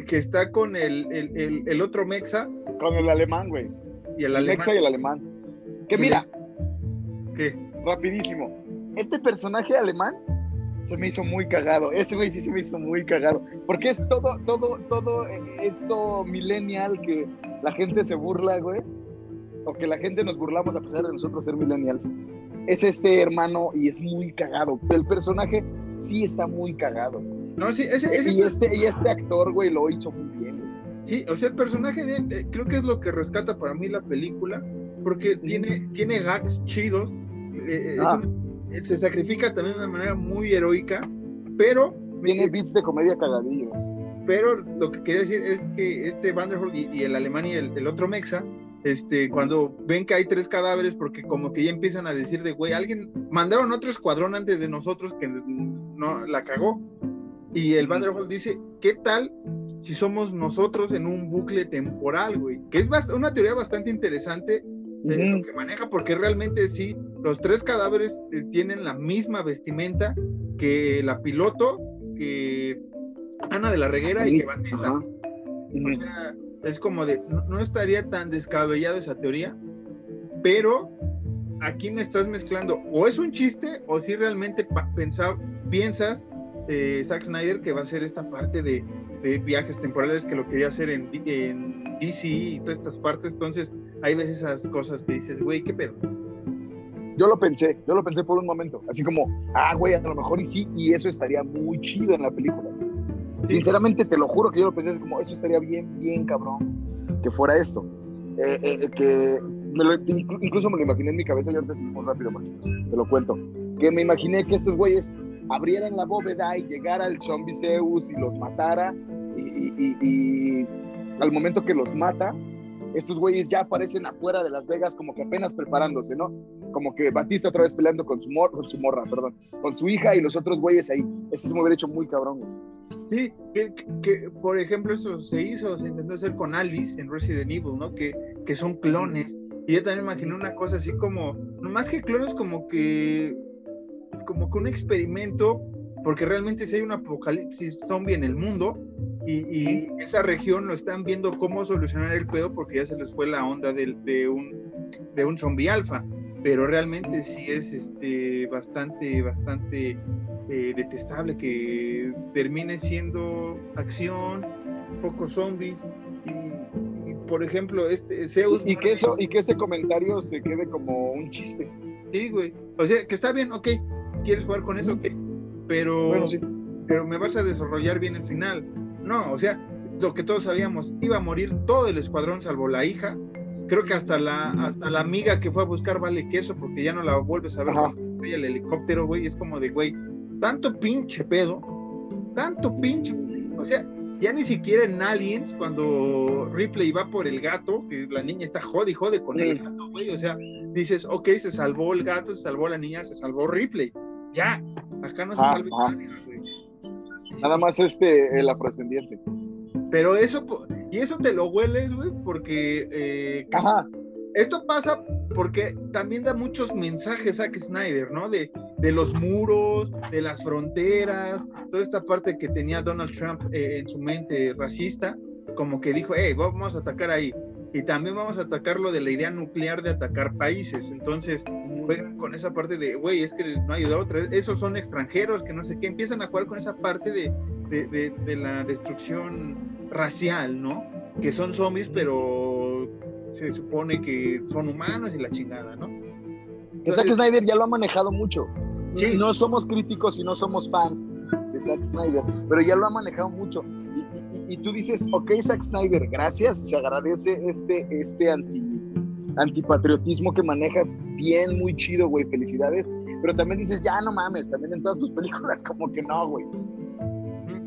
que está con el, el, el, el otro Mexa Con el alemán, güey. y el alemán. Mexa y el alemán. Que mira, ¿Qué? rapidísimo. Este personaje alemán se me hizo muy cagado. Ese güey sí se me hizo muy cagado. Porque es todo, todo, todo esto millennial que la gente se burla, güey. O que la gente nos burlamos a pesar de nosotros ser millennials. Es este hermano y es muy cagado. El personaje sí está muy cagado. No, sí, ese, ese Y este, y este actor, güey, lo hizo muy bien, güey. Sí, o sea, el personaje de él, eh, creo que es lo que rescata para mí la película, porque tiene, tiene gags chidos, eh, es Ah. un- eh, se sacrifica también de una manera muy heroica, pero, Tiene beats de comedia cagadillos. pero lo que quería decir es que este Vanderhol y, y el alemán y el, el otro Mexa, este, cuando ven que hay tres cadáveres, porque como que ya empiezan a decir de, güey, alguien, mandaron otro escuadrón antes de nosotros que no la cagó, y el Vanderhol dice, ¿qué tal si somos nosotros en un bucle temporal, güey? Que es una teoría bastante interesante de lo que maneja, porque realmente sí, los tres cadáveres eh, tienen la misma vestimenta que la piloto, que Ana de la Reguera y que Batista. Ajá. O sea, es como de, no, no estaría tan descabellada esa teoría, pero aquí me estás mezclando, o es un chiste, o si realmente pa- pensa- piensas, eh, Zack Snyder, que va a ser esta parte de, de viajes temporales que lo quería hacer en, DC y todas estas partes, entonces hay veces esas cosas que dices, güey, ¿qué pedo? Yo lo pensé, yo lo pensé por un momento, así como, ah, güey, a lo mejor y sí, y eso estaría muy chido en la película. Sí. Sinceramente, te lo juro que yo lo pensé así como, eso estaría bien, bien cabrón que fuera esto. Eh, eh, que me lo- inclu- incluso me lo imaginé en mi cabeza y ahorita seguimos rápido, Marquitos, te lo cuento. Que me imaginé que estos güeyes abrieran la bóveda y llegara el zombie Zeus y los matara, y, al momento que los mata, estos güeyes ya aparecen afuera de Las Vegas como que apenas preparándose, ¿no? Como que Batista otra vez peleando con su, morra, perdón, con su hija y los otros güeyes ahí. Eso se me hubiera hecho muy cabrón. Sí, que, por ejemplo, eso se hizo, se intentó hacer con Alice en Resident Evil, ¿no? Que, que son clones. Y yo también imaginé una cosa así como, más que clones, como que, como que un experimento, porque realmente si hay un apocalipsis zombie en el mundo y, y esa región lo están viendo cómo solucionar el pedo porque ya se les fue la onda del- de, un, de un zombie alfa. Pero realmente sí es este, bastante, bastante eh, detestable que termine siendo acción, pocos zombies y, y, por ejemplo este Zeus Y que, eso, y que ese comentario se quede como un chiste. sí güey o sea que está bien ok quieres jugar con eso pero Bueno, sí. pero me vas a desarrollar bien el final no o sea lo que todos sabíamos iba a morir todo el escuadrón salvo la hija creo que hasta la hasta la amiga que fue a buscar vale queso porque ya no la vuelves a ver Ajá. cuando estrella el helicóptero güey es como de güey tanto pinche pedo tanto pinche o sea ya ni siquiera en Aliens, cuando Ripley va por el gato, que la niña está jode y jode con el Sí. gato, güey. O sea, dices, ok, se salvó el gato, se salvó la niña, se salvó Ripley. Ya, acá no se Ah, salva ah. nadie, güey. Nada más este, el afrodescendiente. Pero eso, y eso te lo hueles, güey, porque eh, Ajá. esto pasa porque también da muchos mensajes a Snyder, ¿no? De, de los muros, de las fronteras, toda esta parte que tenía Donald Trump eh, en su mente racista, como que dijo, hey, vamos a atacar ahí. Y también vamos a atacar lo de la idea nuclear de atacar países. Entonces, juegan con esa parte de, güey, es que no hay de otra, esos son extranjeros, que no sé qué, empiezan a jugar con esa parte de, de, de- de la destrucción racial, ¿no? Que son zombies, pero se supone que son humanos y la chingada, ¿no? Que Zack Snyder ya lo ha manejado mucho. Sí. No somos críticos y no somos fans de Zack Snyder, pero ya lo ha manejado mucho. Y, y- y tú dices, ok, Zack Snyder, gracias, se agradece este, este anti, antipatriotismo que manejas bien, muy chido, güey, felicidades. Pero también dices, ya no mames, también en todas tus películas como que no, güey.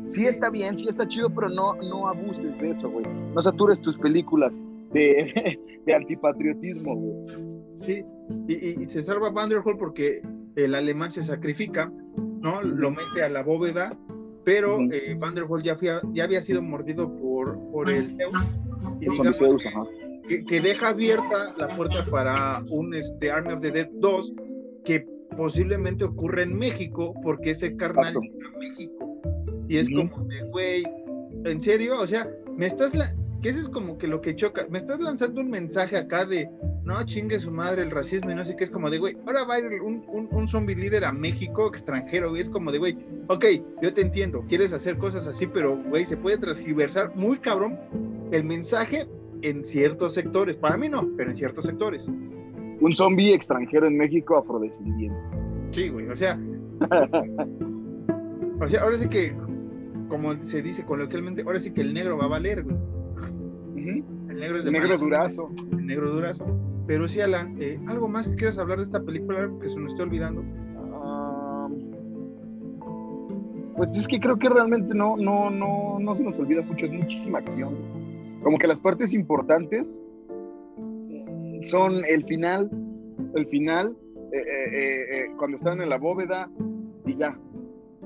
sí está bien, sí está chido, pero no, no abuses de eso, güey. No satures tus películas de, de antipatriotismo, güey. Sí, y, y, se salva Vanderhall porque el alemán se sacrifica, ¿no? Lo mete a la bóveda, pero eh, Vanderhall ya, ya había sido mordido por, por el Zeus. Y digamos que, que, deja abierta la puerta para un este, Army of the Dead 2 que posiblemente ocurre en México porque ese carnal llega a México. Y es como de, güey, ¿en serio? O sea, me estás... La... que eso es como que lo que choca. Me estás lanzando un mensaje acá de, no chingue su madre el racismo y no sé qué. Es como de, güey, ahora va a ir un, un, un zombie líder a México extranjero, güey. Es como de, güey, ok, yo te entiendo, quieres hacer cosas así, pero, güey, se puede transgiversar muy cabrón el mensaje en ciertos sectores. Para mí no, pero en ciertos sectores. Un zombie extranjero en México afrodescendiente. Sí, güey, o sea. o sea, ahora sí que como se dice coloquialmente, ahora sí que el negro va a valer, güey. El negro es de negro durazo. El negro durazo. Pero sí, Alan, eh, ¿algo más que quieras hablar de esta película? Que se nos esté olvidando. pues es que creo que realmente no, no, no, no se nos olvida mucho, es muchísima acción. Como que las partes importantes son el final, el final, eh, eh, cuando están en la bóveda y ya,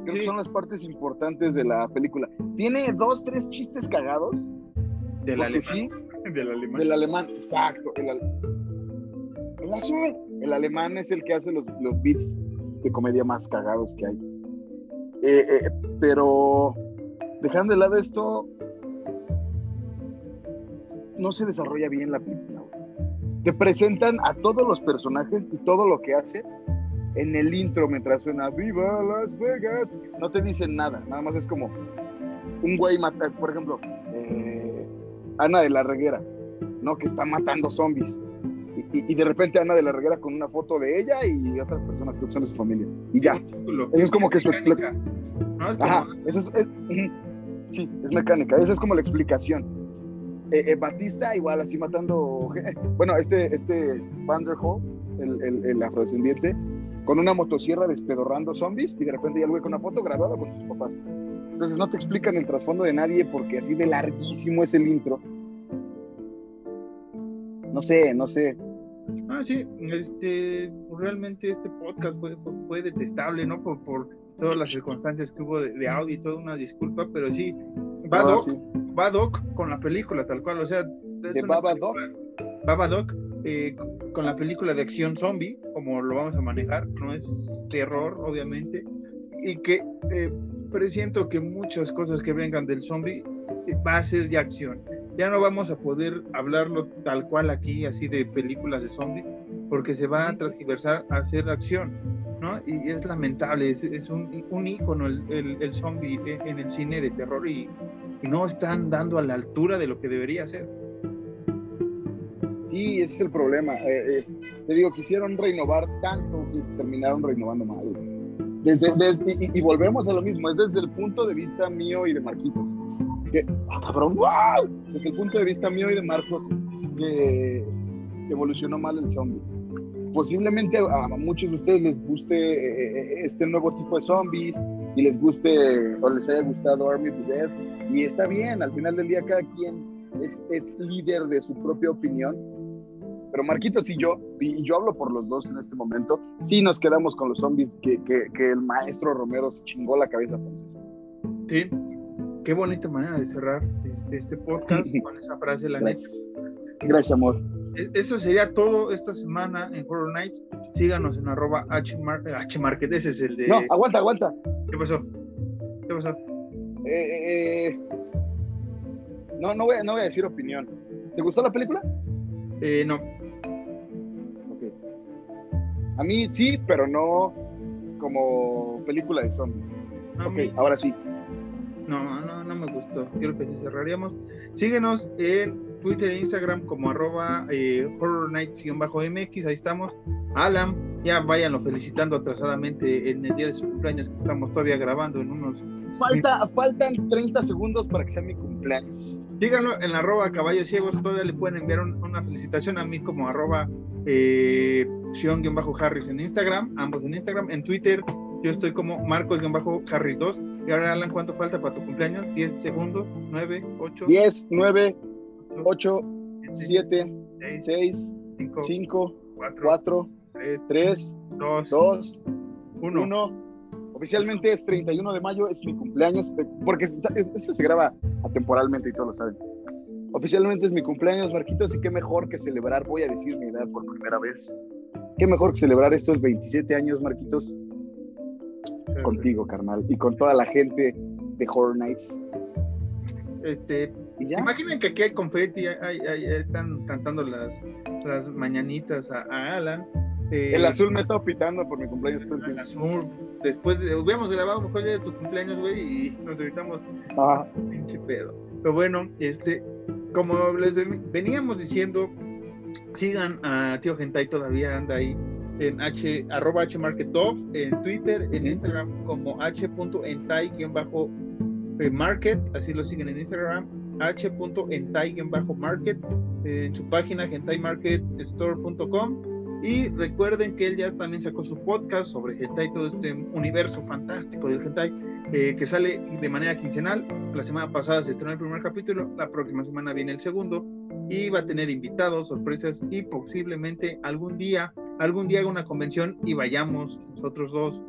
Creo que son las partes importantes de la película. Tiene dos, tres chistes cagados. Del alemán. Sí, del alemán. Del alemán, exacto. El, el, azul. El alemán es el que hace los, los beats de comedia más cagados que hay. Eh, eh, pero dejando de lado esto, no se desarrolla bien la película. Te presentan a todos los personajes y todo lo que hacen en el intro mientras suena Viva Las Vegas, no te dicen nada, nada más es como un güey mata, por ejemplo, eh, Ana de la Reguera, ¿no? Que está matando zombies. Y, de repente Ana de la Reguera con una foto de ella y otras personas que son de su familia. Y ya. Eso es como que su explicación. Ajá, eso es, sí, es mecánica. Esa es como la explicación. Eh, eh, Batista igual así matando. Bueno, este, este Vanderhall, el, el, el afrodescendiente, con una motosierra despedorrando zombies y de repente ya ve con una foto grabada con sus papás. Entonces no te explican el trasfondo de nadie porque así de larguísimo es el intro. No sé, no sé. Ah, sí, este, realmente este podcast fue, fue, detestable, ¿no? Por, por, todas las circunstancias que hubo de, audio y toda una disculpa, pero sí, va Doc, va Doc con la película tal cual, o sea, de Babadoc. Babadoc eh, con la película de acción zombie, como lo vamos a manejar, no es terror, obviamente, y que eh, presiento que muchas cosas que vengan del zombie eh, va a ser de acción. Ya no vamos a poder hablarlo tal cual aquí, así de películas de zombie, porque se va a transversar a hacer acción, ¿no? Y es lamentable, es, un, un ícono el, el, zombie en el cine de terror y, y no están dando a la altura de lo que debería ser. Sí, ese es el problema. Eh, eh, te digo, quisieron renovar tanto y terminaron renovando mal. Desde, y, volvemos a lo mismo, es desde el punto de vista mío y de Marquitos. Que, ah, cabrón, wow! Desde el punto de vista mío y de Marcos, que evolucionó mal el zombie. Posiblemente a, muchos de ustedes les guste eh, este nuevo tipo de zombies y les guste o les haya gustado Army of the Dead. Y está bien, al final del día cada quien es, es líder de su propia opinión pero Marquitos y yo, y yo hablo por los dos en este momento, sí nos quedamos con los zombies que, que, el maestro Romero se chingó la cabeza Sí, qué bonita manera de cerrar este, este podcast con esa frase, la neta. Gracias, amor. E, eso sería todo esta semana en Horror Nights. Síganos en arroba H, Market, ese es el de... No, aguanta, aguanta. ¿Qué pasó? ¿Qué pasó? Eh, eh, eh, no, no voy, no voy a decir opinión. ¿Te gustó la película? Eh, no. A mí sí, pero no como película de zombies. ok, ahora sí. No, no, no me gustó. Quiero que sí cerraríamos. Síguenos en Twitter e Instagram como arroba eh, Horror Nights-MX. Ahí estamos. Alan, ya váyanlo felicitando atrasadamente en el día de su cumpleaños que estamos todavía grabando en unos... Falta, faltan 30 segundos para que sea mi cumpleaños. Síganlo en arroba caballos ciegos, todavía le pueden enviar una felicitación a mí como arroba eh, Sion-Harris en Instagram, ambos en Instagram, en Twitter yo estoy como Marcos-Harris2 Y ahora, Alan, ¿cuánto falta para tu cumpleaños? ¿10 segundos? ¿9? ¿8? 10, 9, 8, 7, 7, 6, 6, 5, 5, 4, 4, 3, 3, 2, 2, 1. 1. Oficialmente es 31 de mayo, es mi cumpleaños, porque es- es- esto se graba atemporalmente y todos lo saben. Oficialmente es mi cumpleaños, Marquitos, y qué mejor que celebrar, voy a decir mi edad por primera vez. Qué mejor que celebrar estos 27 años, Marquitos, contigo, carnal, y con toda la gente de Horror Nights. Este, ya, Imaginen que aquí hay confeti, hay- hay- hay- están cantando las, las mañanitas a, a Alan. Eh, el azul me ha estado pitando por mi cumpleaños. el azul. Después de- hubiéramos grabado mejor el día de tu cumpleaños, güey, y nos evitamos Ajá. pinche pedo. Pero bueno, este, como les ven- veníamos diciendo, sigan a Tío Gentai, todavía anda ahí en H, arroba H Market Off, en Twitter, en Instagram como H.entai-market, así lo siguen en Instagram, H.entai-market, en su página gentaimarketstore.com. Y recuerden que él ya también sacó su podcast sobre hentai, todo este universo fantástico del hentai, eh, que sale de manera quincenal. La semana pasada se estrenó el primer capítulo, la próxima semana viene el segundo y va a tener invitados, sorpresas y posiblemente algún día, algún día haga una convención y vayamos nosotros dos,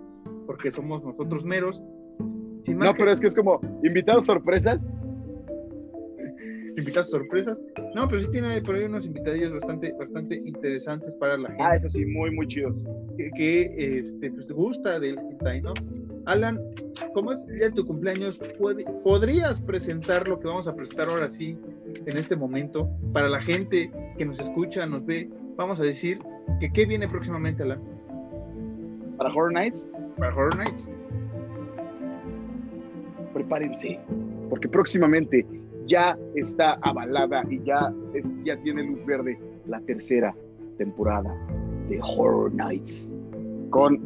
porque somos nosotros meros. Sin más No, que pero es que es como invitados sorpresas. Invitados sorpresas. No, pero sí tiene por ahí unos invitadillos bastante, bastante interesantes para la gente. Ah, eso sí, muy, muy chidos. que, que, este, pues, te gusta del hentai, ¿no? Alan, como es el día de tu cumpleaños, puede- ¿podrías presentar lo que vamos a presentar ahora sí, en este momento, para la gente que nos escucha, nos ve? Vamos a decir que qué viene próximamente, Alan, Para Horror Nights, para Horror Nights. prepárense, porque próximamente ya está avalada y ya, es- ya tiene luz verde la tercera temporada de Horror Nights. Con